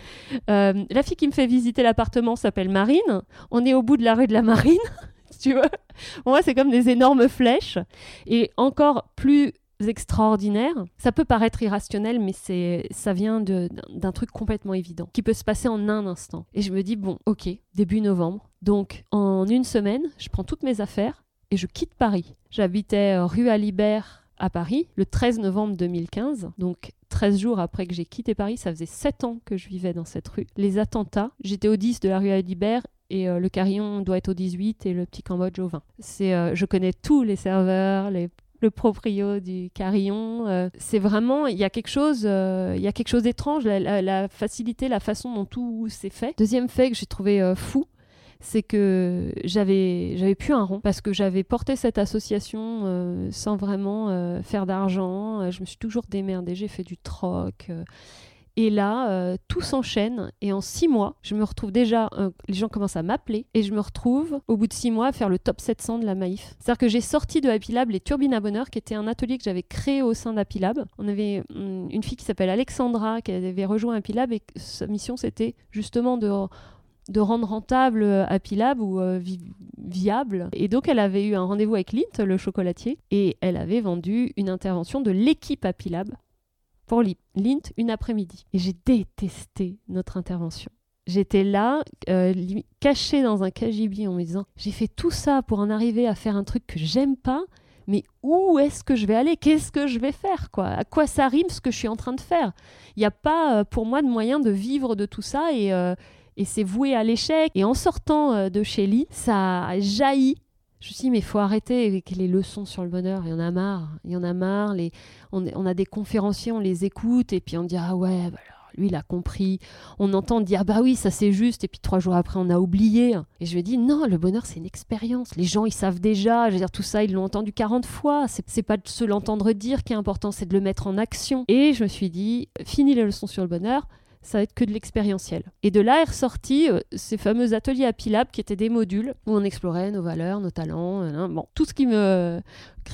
Euh, la fille qui me fait visiter l'appartement s'appelle Marine. On est au bout de la rue de la Marine. [laughs] tu vois moi, c'est comme des énormes flèches. Et encore plus extraordinaire. Ça peut paraître irrationnel, mais c'est ça vient d'un truc complètement évident qui peut se passer en un instant. Et je me dis bon, ok, début novembre. Donc en une semaine, je prends toutes mes affaires et je quitte Paris. J'habitais rue Alibert à Paris le 13 novembre 2015. Donc 13 jours après que j'ai quitté Paris, ça faisait 7 ans que je vivais dans cette rue. Les attentats, j'étais au 10 de la rue Alibert et euh, le carillon doit être au 18 et le petit Cambodge au 20. C'est, euh, je connais tous les serveurs, les le proprio du carillon. Euh, c'est vraiment, il y a quelque chose, euh, il y quelque chose d'étrange, la, facilité, la façon dont tout s'est fait. Deuxième fait que j'ai trouvé euh, fou, c'est que j'avais j'avais plus un rond parce que j'avais porté cette association sans vraiment faire d'argent. je me suis toujours démerdée, j'ai fait du troc. Et là, euh, tout s'enchaîne. Et en six mois, je me retrouve déjà, euh, les gens commencent à m'appeler. Et je me retrouve, au bout de six mois, à faire le top 700 de la Maïf. C'est-à-dire que j'ai sorti de Happy Lab les Turbines à Bonheur, qui était un atelier que j'avais créé au sein d'Happy Lab. On avait une fille qui s'appelle Alexandra, qui avait rejoint Happy Lab. Et sa mission, c'était justement de de rendre rentable Happy Lab ou euh, vi viable. Et donc, elle avait eu un rendez-vous avec Lint, le chocolatier, et elle avait vendu une intervention de l'équipe Happy Lab pour Lint une après-midi. Et j'ai détesté notre intervention. J'étais là, euh, cachée dans un cagibi en me disant j'ai fait tout ça pour en arriver à faire un truc que j'aime pas, mais où est-ce que je vais aller? Qu'est-ce que je vais faire quoi? À quoi ça rime ce que je suis en train de faire? Il n'y a pas euh, pour moi de moyen de vivre de tout ça et, euh, c'est voué à l'échec. Et en sortant euh, de chez Lee, ça a jailli je me suis dit, mais il faut arrêter avec les leçons sur le bonheur? Il y en a marre. Il y en a marre. On, a des conférenciers, on les écoute, et puis on dit, ah ouais, bah lui, il a compris. On entend dire, bah oui, ça c'est juste, et puis trois jours après, on a oublié. Et je lui ai dit, non, le bonheur, c'est une expérience. Les gens, ils savent déjà. Je veux dire, tout ça, ils l'ont entendu 40 fois. C'est pas de se l'entendre dire qui est important, c'est de le mettre en action. Et je me suis dit, fini les leçons sur le bonheur ça va être que de l'expérientiel. Et de là est ressorti euh, ces fameux ateliers à Pilab qui étaient des modules où on explorait nos valeurs, nos talents, euh, hein, bon, tout ce qui me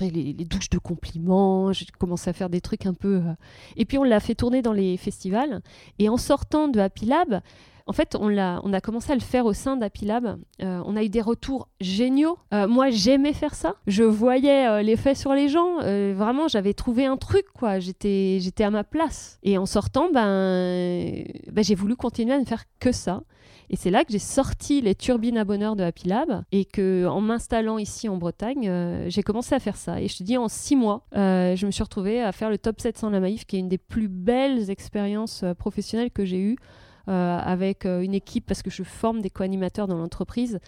les, les douches de compliments, j'ai commencé à faire des trucs un peu... Euh... Et puis on l'a fait tourner dans les festivals. Et en sortant de Happy Lab, en fait, on a, on a commencé à le faire au sein d'Happy Lab. Euh, on a eu des retours géniaux. Euh, moi, j'aimais faire ça. Je voyais euh, l'effet sur les gens. Vraiment, j'avais trouvé un truc, quoi. J'étais, j'étais à ma place. Et en sortant, ben, ben, j'ai voulu continuer à ne faire que ça. Et c'est là que j'ai sorti les turbines à bonheur de Happy Lab et que, en m'installant ici en Bretagne, euh, j'ai commencé à faire ça. Et je te dis, en six mois, euh, je me suis retrouvée à faire le top 700 de la Maïf, qui est une des plus belles expériences euh, professionnelles que j'ai eues. Avec une équipe parce que je forme des co-animateurs dans l'entreprise.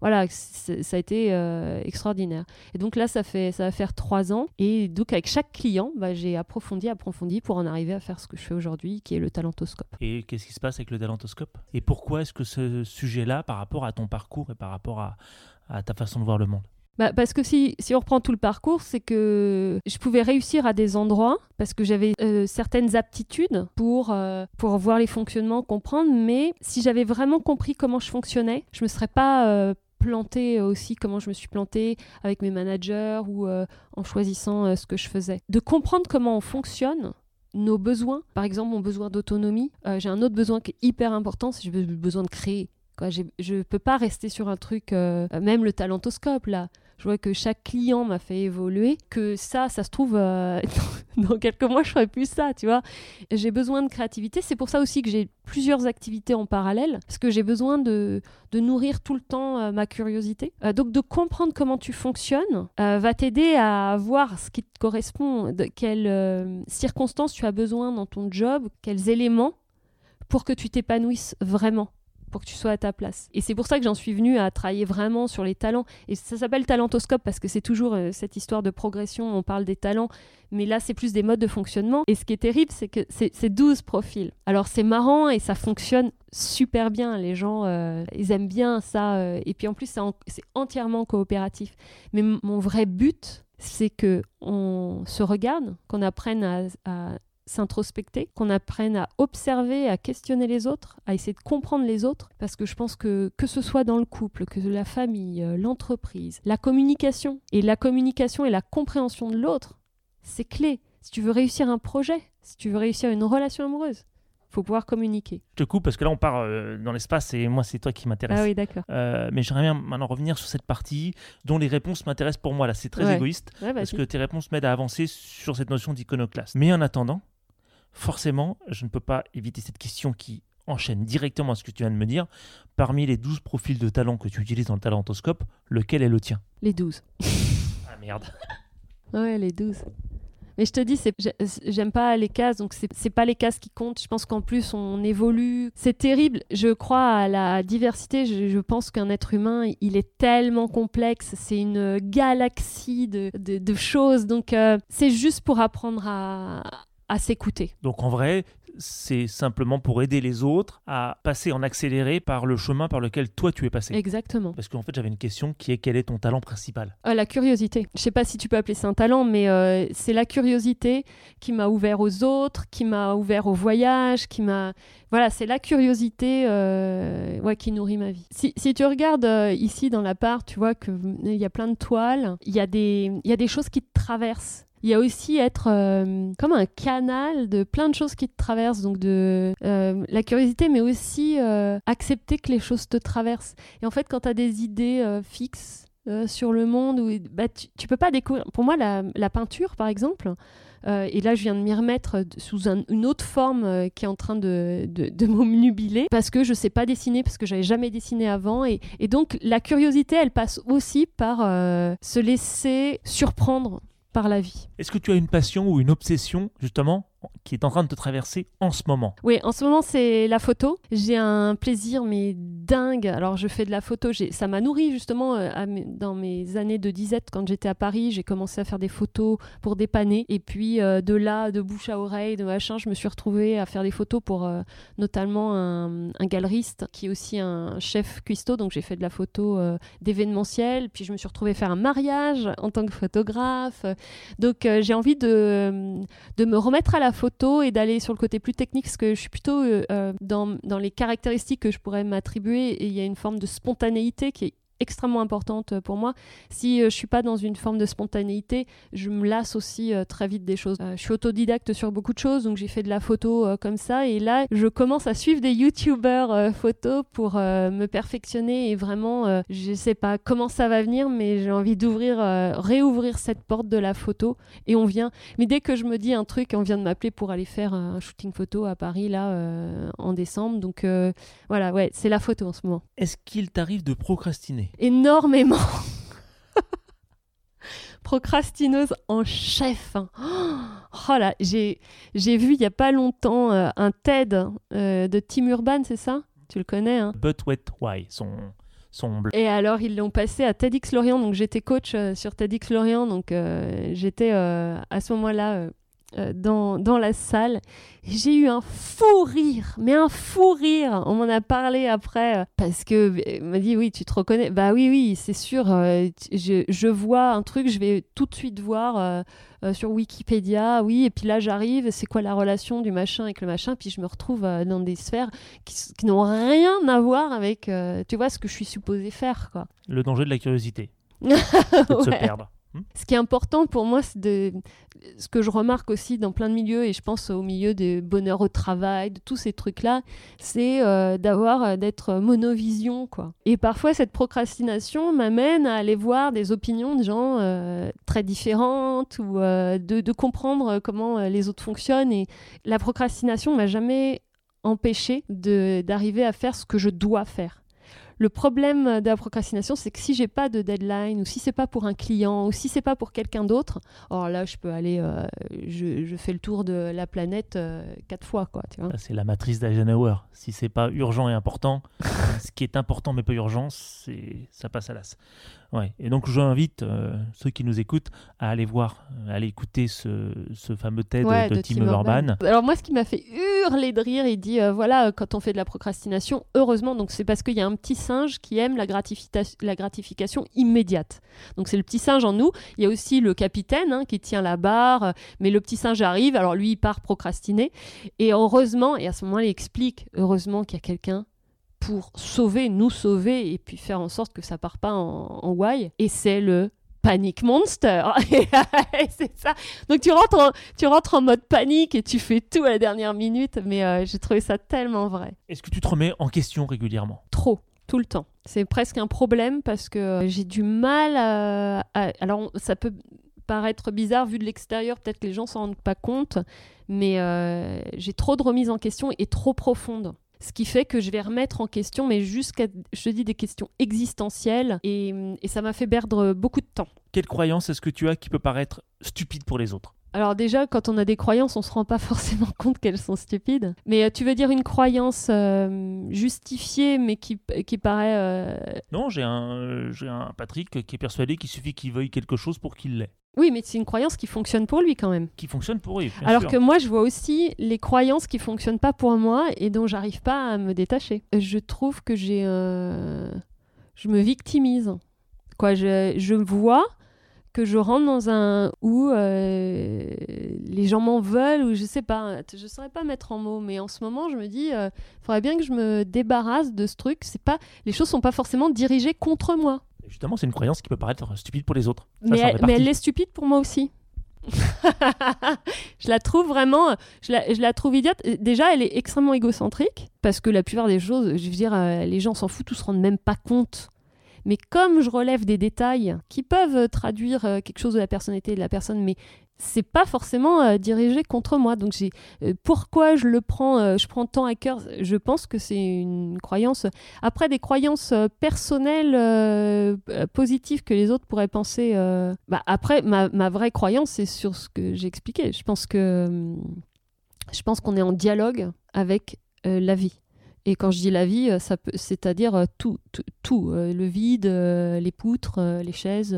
Voilà, ça a été euh, extraordinaire. Et donc là, ça, fait, ça va faire trois ans. Et donc, avec chaque client, bah, j'ai approfondi, approfondi pour en arriver à faire ce que je fais aujourd'hui, qui est le talentoscope. Et qu'est-ce qui se passe avec le talentoscope? Et pourquoi est-ce que ce sujet-là, par rapport à ton parcours et par rapport à, à ta façon de voir le monde? Bah, parce que si, si on reprend tout le parcours, c'est que je pouvais réussir à des endroits parce que j'avais euh, certaines aptitudes pour, euh, pour voir les fonctionnements, comprendre, mais si j'avais vraiment compris comment je fonctionnais, je me serais pas euh, plantée aussi comment je me suis plantée avec mes managers ou euh, en choisissant euh, ce que je faisais. De comprendre comment on fonctionne, nos besoins, par exemple mon besoin d'autonomie, euh, j'ai un autre besoin qui est hyper important, c'est j'ai besoin de créer. Quoi, je peux pas rester sur un truc, euh, même le talentoscope là. Je vois que chaque client m'a fait évoluer, que ça, ça se trouve, euh, [laughs] dans quelques mois, je ferai plus ça, tu vois. J'ai besoin de créativité. C'est pour ça aussi que j'ai plusieurs activités en parallèle, parce que j'ai besoin de, nourrir tout le temps euh, ma curiosité. Euh, donc, de comprendre comment tu fonctionnes va t'aider à voir ce qui te correspond, de quelles circonstances tu as besoin dans ton job, quels éléments pour que tu t'épanouisses vraiment pour que tu sois à ta place. Et c'est pour ça que j'en suis venue à travailler vraiment sur les talents. Et ça s'appelle talentoscope parce que c'est toujours euh, cette histoire de progression, on parle des talents, mais là c'est plus des modes de fonctionnement. Et ce qui est terrible, c'est que c'est c'est 12 profils. Alors c'est marrant et ça fonctionne super bien. Les gens, euh, ils aiment bien ça. euh, et puis en plus, c'est en- c'est entièrement coopératif. Mais mon vrai but, c'est que on se regarde, qu'on apprenne à s'introspecter, qu'on apprenne à observer, à questionner les autres, à essayer de comprendre les autres, parce que je pense que que ce soit dans le couple, que la famille, euh, l'entreprise, la communication, et la communication et la compréhension de l'autre, c'est clé. Si tu veux réussir un projet, si tu veux réussir une relation amoureuse, faut pouvoir communiquer. Je te coupe parce que là, on part euh, dans l'espace et moi, c'est toi qui m'intéresse. Ah oui, d'accord. Euh, mais j'aimerais bien maintenant revenir sur cette partie dont les réponses m'intéressent pour moi. Là, c'est très Ouais. égoïste Ouais, parce que tes réponses m'aident à avancer sur cette notion d'iconoclaste. Mais en attendant, forcément, je ne peux pas éviter cette question qui enchaîne directement à ce que tu viens de me dire. Parmi les 12 profils de talent que tu utilises dans le talentoscope, lequel est le tien? Les 12. Ah merde. [laughs] Ouais, les 12. Mais je te dis, j'aime pas les cases, donc c'est c'est pas les cases qui comptent. Je pense qu'en plus, on évolue. C'est terrible. Je crois à la diversité. Je, je pense qu'un être humain, il est tellement complexe. C'est une galaxie de, de- de choses. Donc, euh, c'est juste pour apprendre à, à s'écouter. Donc en vrai, c'est simplement pour aider les autres à passer en accéléré par le chemin par lequel toi tu es passé. Exactement. Parce qu'en fait, j'avais une question qui est quel est ton talent principal? Euh, la curiosité. Je sais pas si tu peux appeler ça un talent, mais euh, c'est la curiosité qui m'a ouvert aux autres, qui m'a ouvert au voyage, qui m'a. Voilà, c'est la curiosité euh, ouais, qui nourrit ma vie. Si, si tu regardes euh, ici dans l'appart, tu vois qu'il y a plein de toiles, il y, a des- il y a des choses qui te traversent. Il y a aussi être euh, comme un canal de plein de choses qui te traversent, donc de euh, la curiosité, mais aussi euh, accepter que les choses te traversent. Et en fait, quand tu as des idées fixes, sur le monde bah, tu, tu peux pas découvrir. Pour moi, la, peinture, par exemple, et là, je viens de m'y remettre sous un- une autre forme qui est en train de, de, de [laughs] parce que je sais pas dessiner, parce que j'avais jamais dessiné avant. Et, donc, la curiosité, elle passe aussi par se laisser surprendre Est-ce que tu as une passion ou une obsession, justement, qui est en train de te traverser en ce moment Oui, en ce moment, c'est la photo. J'ai un plaisir, mais dingue. Alors, je fais de la photo. Ça m'a nourri, justement, euh, à dans mes années de disette. Quand j'étais à Paris, j'ai commencé à faire des photos pour dépanner. Et puis, euh, de là, de bouche à oreille, de machin, je me suis retrouvée à faire des photos pour euh, notamment un, galeriste qui est aussi un chef cuistot. Donc, j'ai fait de la photo d'événementiel. Puis, je me suis retrouvée faire un mariage en tant que photographe. Donc, j'ai envie de, de me remettre à la photo et d'aller sur le côté plus technique, parce que je suis plutôt euh, euh, dans, dans les caractéristiques que je pourrais m'attribuer, et il y a une forme de spontanéité qui est extrêmement importante euh, pour moi. Si euh, je suis pas dans une forme de spontanéité, je me lasse aussi euh, très vite des choses. Je suis autodidacte sur beaucoup de choses, donc j'ai fait de la photo comme ça, et là, je commence à suivre des youtubeurs photos pour me perfectionner et vraiment, je sais pas comment ça va venir, mais j'ai envie d'ouvrir, réouvrir cette porte de la photo, et on vient. Mais dès que je me dis un truc, on vient de m'appeler pour aller faire un shooting photo à Paris là en décembre, donc voilà, ouais, c'est la photo en ce moment. Est-ce qu'il t'arrive de procrastiner? Énormément. [laughs] Procrastineuse en chef. hein. Oh là, j'ai j'ai vu il y a pas longtemps euh, un TED euh, de Tim Urban, c'est ça? Tu le connais hein? But Why, son. Et alors, ils l'ont passé à TEDx Lorient. Donc, j'étais coach euh, sur TEDx Lorient. Donc, euh, j'étais euh, à ce moment-là dans, dans la salle. J'ai eu un fou rire, mais un fou rire. On m'en a parlé après euh, parce que euh, m'a dit oui, tu te reconnais. Bah oui, oui, c'est sûr. euh, je, je vois un truc, je vais tout de suite voir euh, euh, sur Wikipédia. Oui, et puis là j'arrive. C'est quoi la relation du machin avec le machin? Puis je me retrouve euh, dans des sphères qui, n'ont rien à voir avec, euh, tu vois, ce que je suis supposée faire, quoi. Le danger de la curiosité, [laughs] de se perdre. Ce qui est important pour moi, c'est ce que je remarque aussi dans plein de milieux, et je pense au milieu de bonheur au travail, de tous ces trucs-là, c'est euh, d'avoir, euh, d'être monovision, quoi. Et parfois, cette procrastination m'amène à aller voir des opinions de gens euh, très différentes ou de, comprendre comment les autres fonctionnent. Et la procrastination m'a jamais empêché d'arriver à faire ce que je dois faire. Le problème de la procrastination, c'est que si j'ai pas de deadline, ou si c'est pas pour un client, ou si c'est pas pour quelqu'un d'autre, alors là, je peux aller, euh, je, je fais le tour de la planète euh, quatre fois, quoi. Tu vois. Ça, C'est la matrice d'Eisenhower. Si c'est pas urgent et important, [laughs] ce qui est important mais pas urgent, c'est ça passe à l'as. Ouais. Et donc j'invite euh, ceux qui nous écoutent à aller voir, à aller écouter ce, ce fameux TED Ouais, de, Tim Urban. Alors moi, ce qui m'a fait hurler de rire, il dit, euh, voilà, euh, quand on fait de la procrastination, heureusement, donc c'est parce qu'il y a un petit singe qui aime la, gratifica- la gratification immédiate. Donc c'est le petit singe en nous. Il y a aussi le capitaine hein, qui tient la barre, euh, mais le petit singe arrive, alors lui, il part procrastiner. Et heureusement, et à ce moment-là, il explique, heureusement qu'il y a quelqu'un pour sauver, nous sauver, et puis faire en sorte que ça part pas en, en why. Et c'est le Panic Monster. [laughs] C'est ça. Donc tu rentres, en, tu rentres en mode panique et tu fais tout à la dernière minute, mais euh, j'ai trouvé ça tellement vrai. Est-ce que tu te remets en question régulièrement? Trop, tout le temps. C'est presque un problème parce que euh, j'ai du mal à... à- alors ça peut paraître bizarre vu de l'extérieur, peut-être que les gens s'en rendent pas compte, mais euh, j'ai trop de remises en question et trop profondes. Ce qui fait que je vais remettre en question, mais jusqu'à, je dis, des questions existentielles, et, et ça m'a fait perdre beaucoup de temps. Quelle croyance est-ce que tu as qui peut paraître stupide pour les autres? Alors déjà, quand on a des croyances, on se rend pas [laughs] forcément compte qu'elles sont stupides. Mais euh, tu veux dire une croyance euh, justifiée, mais qui, qui paraît... euh, Non, j'ai un, j'ai un Patrick qui est persuadé qu'il suffit qu'il veuille quelque chose pour qu'il l'ait. Oui, mais c'est une croyance qui fonctionne pour lui quand même. Qui fonctionne pour lui. Alors sûr. que moi, je vois aussi les croyances qui fonctionnent pas pour moi et dont j'arrive pas à me détacher. Je trouve que j'ai... Je me victimise. Quoi, je, je vois que je rentre dans un où euh, les gens m'en veulent ou je sais pas, je saurais pas mettre en mots, mais en ce moment je me dis, il faudrait bien que je me débarrasse de ce truc. C'est pas, les choses sont pas forcément dirigées contre moi, Justement, c'est une croyance qui peut paraître stupide pour les autres. Ça, mais, elle, mais est stupide pour moi aussi. [laughs] je la trouve vraiment, je la, je la trouve idiote. Déjà, elle est extrêmement égocentrique parce que la plupart des choses, je veux dire, euh, les gens s'en foutent ou se rendent même pas compte. Mais comme je relève des détails qui peuvent traduire euh, quelque chose de la personnalité de la personne, mais c'est pas forcément euh, dirigé contre moi. Donc j'ai euh, pourquoi je le prends, euh, je prends tant à cœur? Je pense que c'est une croyance. Après des croyances euh, personnelles euh, euh, positives que les autres pourraient penser. euh, bah, après ma, ma vraie croyance c'est sur ce que j'ai expliqué. Je pense que hum, je pense qu'on est en dialogue avec euh, la vie. Et quand je dis la vie, euh, c'est-à-dire euh, tout, tout, euh, le vide, les poutres, les chaises.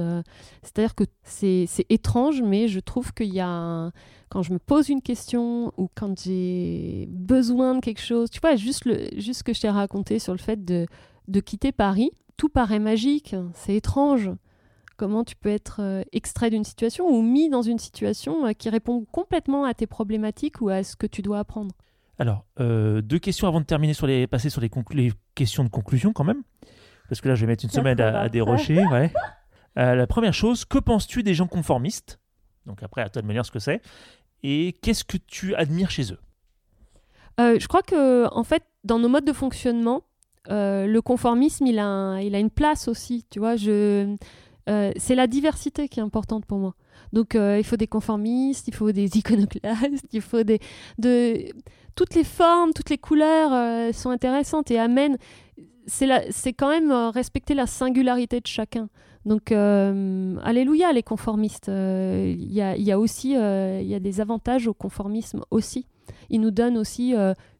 c'est-à-dire que c'est, étrange, mais je trouve qu'il y a, quand je me pose une question ou quand j'ai besoin de quelque chose, tu vois, juste le, juste ce que je t'ai raconté sur le fait de, de quitter Paris, tout paraît magique, c'est étrange. Comment tu peux être extrait d'une situation ou mis dans une situation qui répond complètement à tes problématiques ou à ce que tu dois apprendre? Alors, euh, deux questions avant de terminer sur les, passer sur les, questions de conclusion quand même. Parce que là, je vais mettre une semaine à, à dérocher. [laughs] Ouais. Euh, la première chose, que penses-tu des gens conformistes? Donc après, à toi de me dire ce que c'est. Et qu'est-ce que tu admires chez eux? Euh, je crois que, en fait, dans nos modes de fonctionnement, le conformisme, il a, un- il a une place aussi. Tu vois, je, euh, c'est la diversité qui est importante pour moi. Donc, euh, il faut des conformistes, il faut des [laughs] iconoclastes, il faut des, de, toutes les formes, toutes les couleurs euh, sont intéressantes et amènent. C'est, quand même respecter la singularité de chacun. Donc, alléluia les conformistes. Il y, a, y a aussi, y a des avantages au conformisme aussi. Il nous donne aussi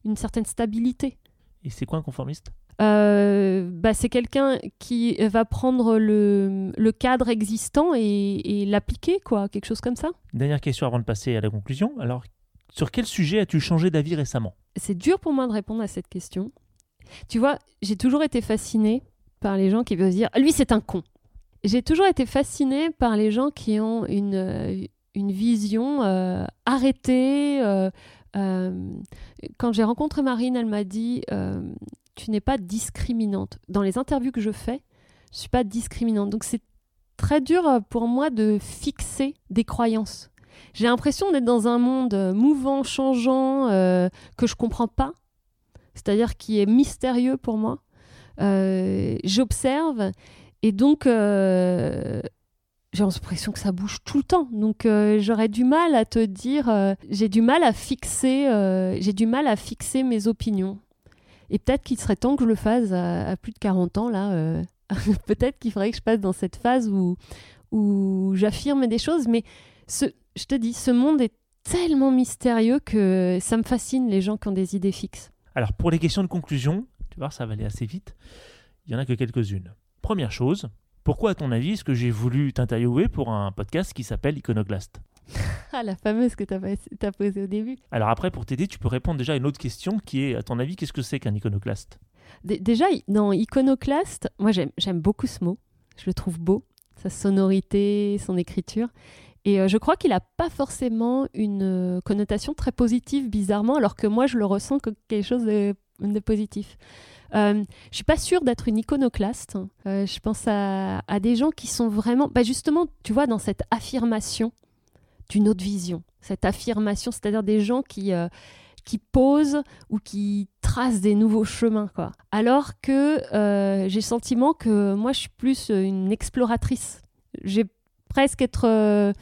une certaine stabilité. Et c'est quoi un conformiste? Euh, bah, c'est quelqu'un qui va prendre le, le cadre existant et, et l'appliquer, quoi, quelque chose comme ça. Dernière question avant de passer à la conclusion. Alors, sur quel sujet as-tu changé d'avis récemment? C'est dur pour moi de répondre à cette question. Tu vois, j'ai toujours été fascinée par les gens qui veulent dire lui c'est un con. J'ai toujours été fascinée par les gens qui ont une, euh, une vision euh, arrêtée. euh, euh, quand j'ai rencontré Marine, elle m'a dit tu n'es pas discriminante. Dans les interviews que je fais, je suis pas discriminante. Donc c'est très dur euh, pour moi de fixer des croyances. J'ai l'impression d'être dans un monde euh, mouvant, changeant, euh, que je comprends pas, c'est-à-dire qui est mystérieux pour moi. J'observe et donc j'ai l'impression que ça bouge tout le temps. Donc j'aurais du mal à te dire, j'ai du mal à fixer, j'ai du mal à fixer mes opinions. Et peut-être qu'il serait temps que je le fasse à, plus de 40 ans là. euh, [laughs] peut-être qu'il faudrait que je passe dans cette phase où où j'affirme des choses, mais ce, je te dis, ce monde est tellement mystérieux que ça me fascine les gens qui ont des idées fixes. Alors, pour les questions de conclusion, tu vois, ça va aller assez vite. Il y en a que quelques-unes. Première chose, pourquoi, à ton avis, est-ce que j'ai voulu t'interviewer pour un podcast qui s'appelle Iconoclast [laughs] Ah, la fameuse que tu as, posée au début. Alors après, pour t'aider, tu peux répondre déjà à une autre question qui est, à ton avis, qu'est-ce que c'est qu'un iconoclaste? Dé- Déjà, dans iconoclaste, moi j'aime beaucoup ce mot. Je le trouve beau, sa sonorité, son écriture. Et euh, je crois qu'il n'a pas forcément une euh, connotation très positive, bizarrement, alors que moi je le ressens comme quelque chose de, de positif. Euh, je suis pas sûre d'être une iconoclaste. Euh, je pense à, à des gens qui sont vraiment, bah justement, tu vois, dans cette affirmation d'une autre vision, cette affirmation, c'est-à-dire des gens qui euh, qui posent ou qui tracent des nouveaux chemins, quoi. Alors que euh, j'ai le sentiment que moi, je suis plus une exploratrice. J'ai presque être euh,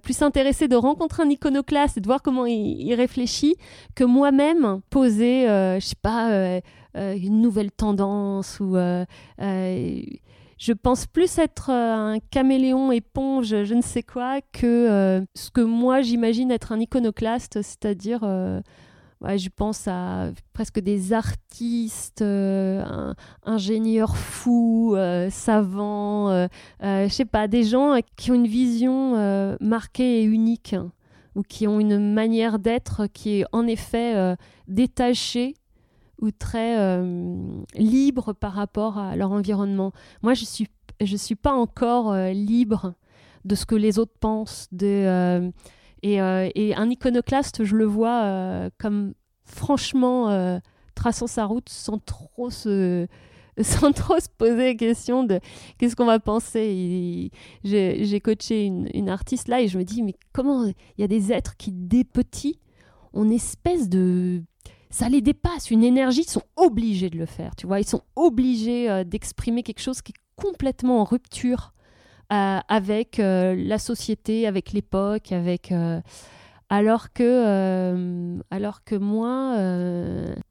plus intéressée de rencontrer un iconoclaste et de voir comment il, il réfléchit que moi-même poser, je sais pas, une nouvelle tendance ou je pense plus être euh, un caméléon éponge, je ne sais quoi, que euh, ce que moi j'imagine être un iconoclaste, c'est-à-dire, euh, je pense à presque des artistes, un- ingénieurs fous, euh, savants, euh, sais pas, des gens qui ont une vision marquée et unique, hein, ou qui ont une manière d'être qui est en effet détachée ou très euh, libre par rapport à leur environnement. Moi, je suis je suis pas encore euh, libre de ce que les autres pensent. De, euh, et, euh, et un iconoclaste, je le vois comme franchement traçant sa route sans trop se [laughs] sans trop se poser la question de qu'est-ce qu'on va penser. J'ai coaché une, une artiste là et je me dis mais comment il y a des êtres qui dès petits ont une espèce de ça les dépasse, une énergie, ils sont obligés de le faire, tu vois, ils sont obligés euh, d'exprimer quelque chose qui est complètement en rupture euh, avec euh, la société, avec l'époque, avec alors que alors que moi,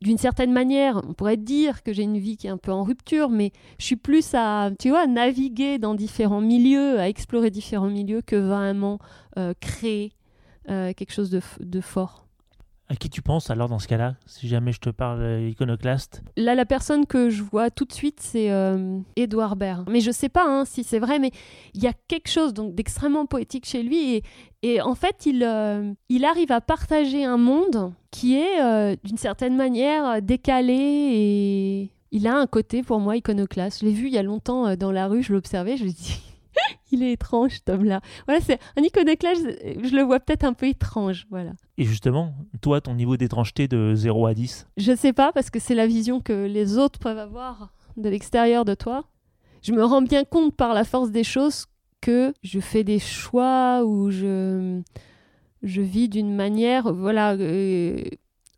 d'une certaine manière, on pourrait dire que j'ai une vie qui est un peu en rupture, mais je suis plus à, tu vois, naviguer dans différents milieux, à explorer différents milieux que vraiment créer quelque chose de fort. À qui tu penses alors dans ce cas-là Si jamais je te parle euh, iconoclaste? Là, la personne que je vois tout de suite, c'est euh, Édouard Baird. Mais je sais pas hein, si c'est vrai, mais il y a quelque chose d'extrêmement poétique chez lui. Et, en fait, il, euh, il arrive à partager un monde qui est, euh, d'une certaine manière, décalé et... Il a un côté, pour moi, iconoclaste. Je l'ai vu il y a longtemps euh, dans la rue, je l'observais, je me dis... [laughs] il est étrange, cet homme-là. Voilà, c'est un iconoclaste, je, le vois peut-être un peu étrange, voilà. Et justement, toi, ton niveau d'étrangeté de 0 à 10 Je sais pas, parce que c'est la vision que les autres peuvent avoir de l'extérieur de toi. Je me rends bien compte par la force des choses que je fais des choix où je, je vis d'une manière, voilà, euh,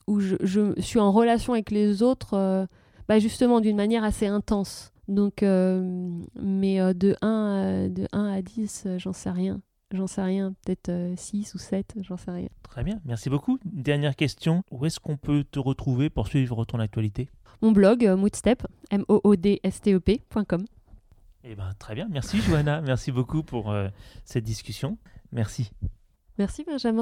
où je, je suis en relation avec les autres, euh, bah justement d'une manière assez intense. Donc, euh, mais euh, de, 1 à, de 1 à 10, euh, j'en sais rien. J'en sais rien, peut-être 6 ou 7, j'en sais rien. Très bien, merci beaucoup. Dernière question, où est-ce qu'on peut te retrouver pour suivre ton actualité? Mon blog, euh, Moodstep, M-O-O-D-S-T-E-P.com. Eh ben, très bien, merci Johanna, merci beaucoup pour euh, cette discussion. Merci. Merci Benjamin.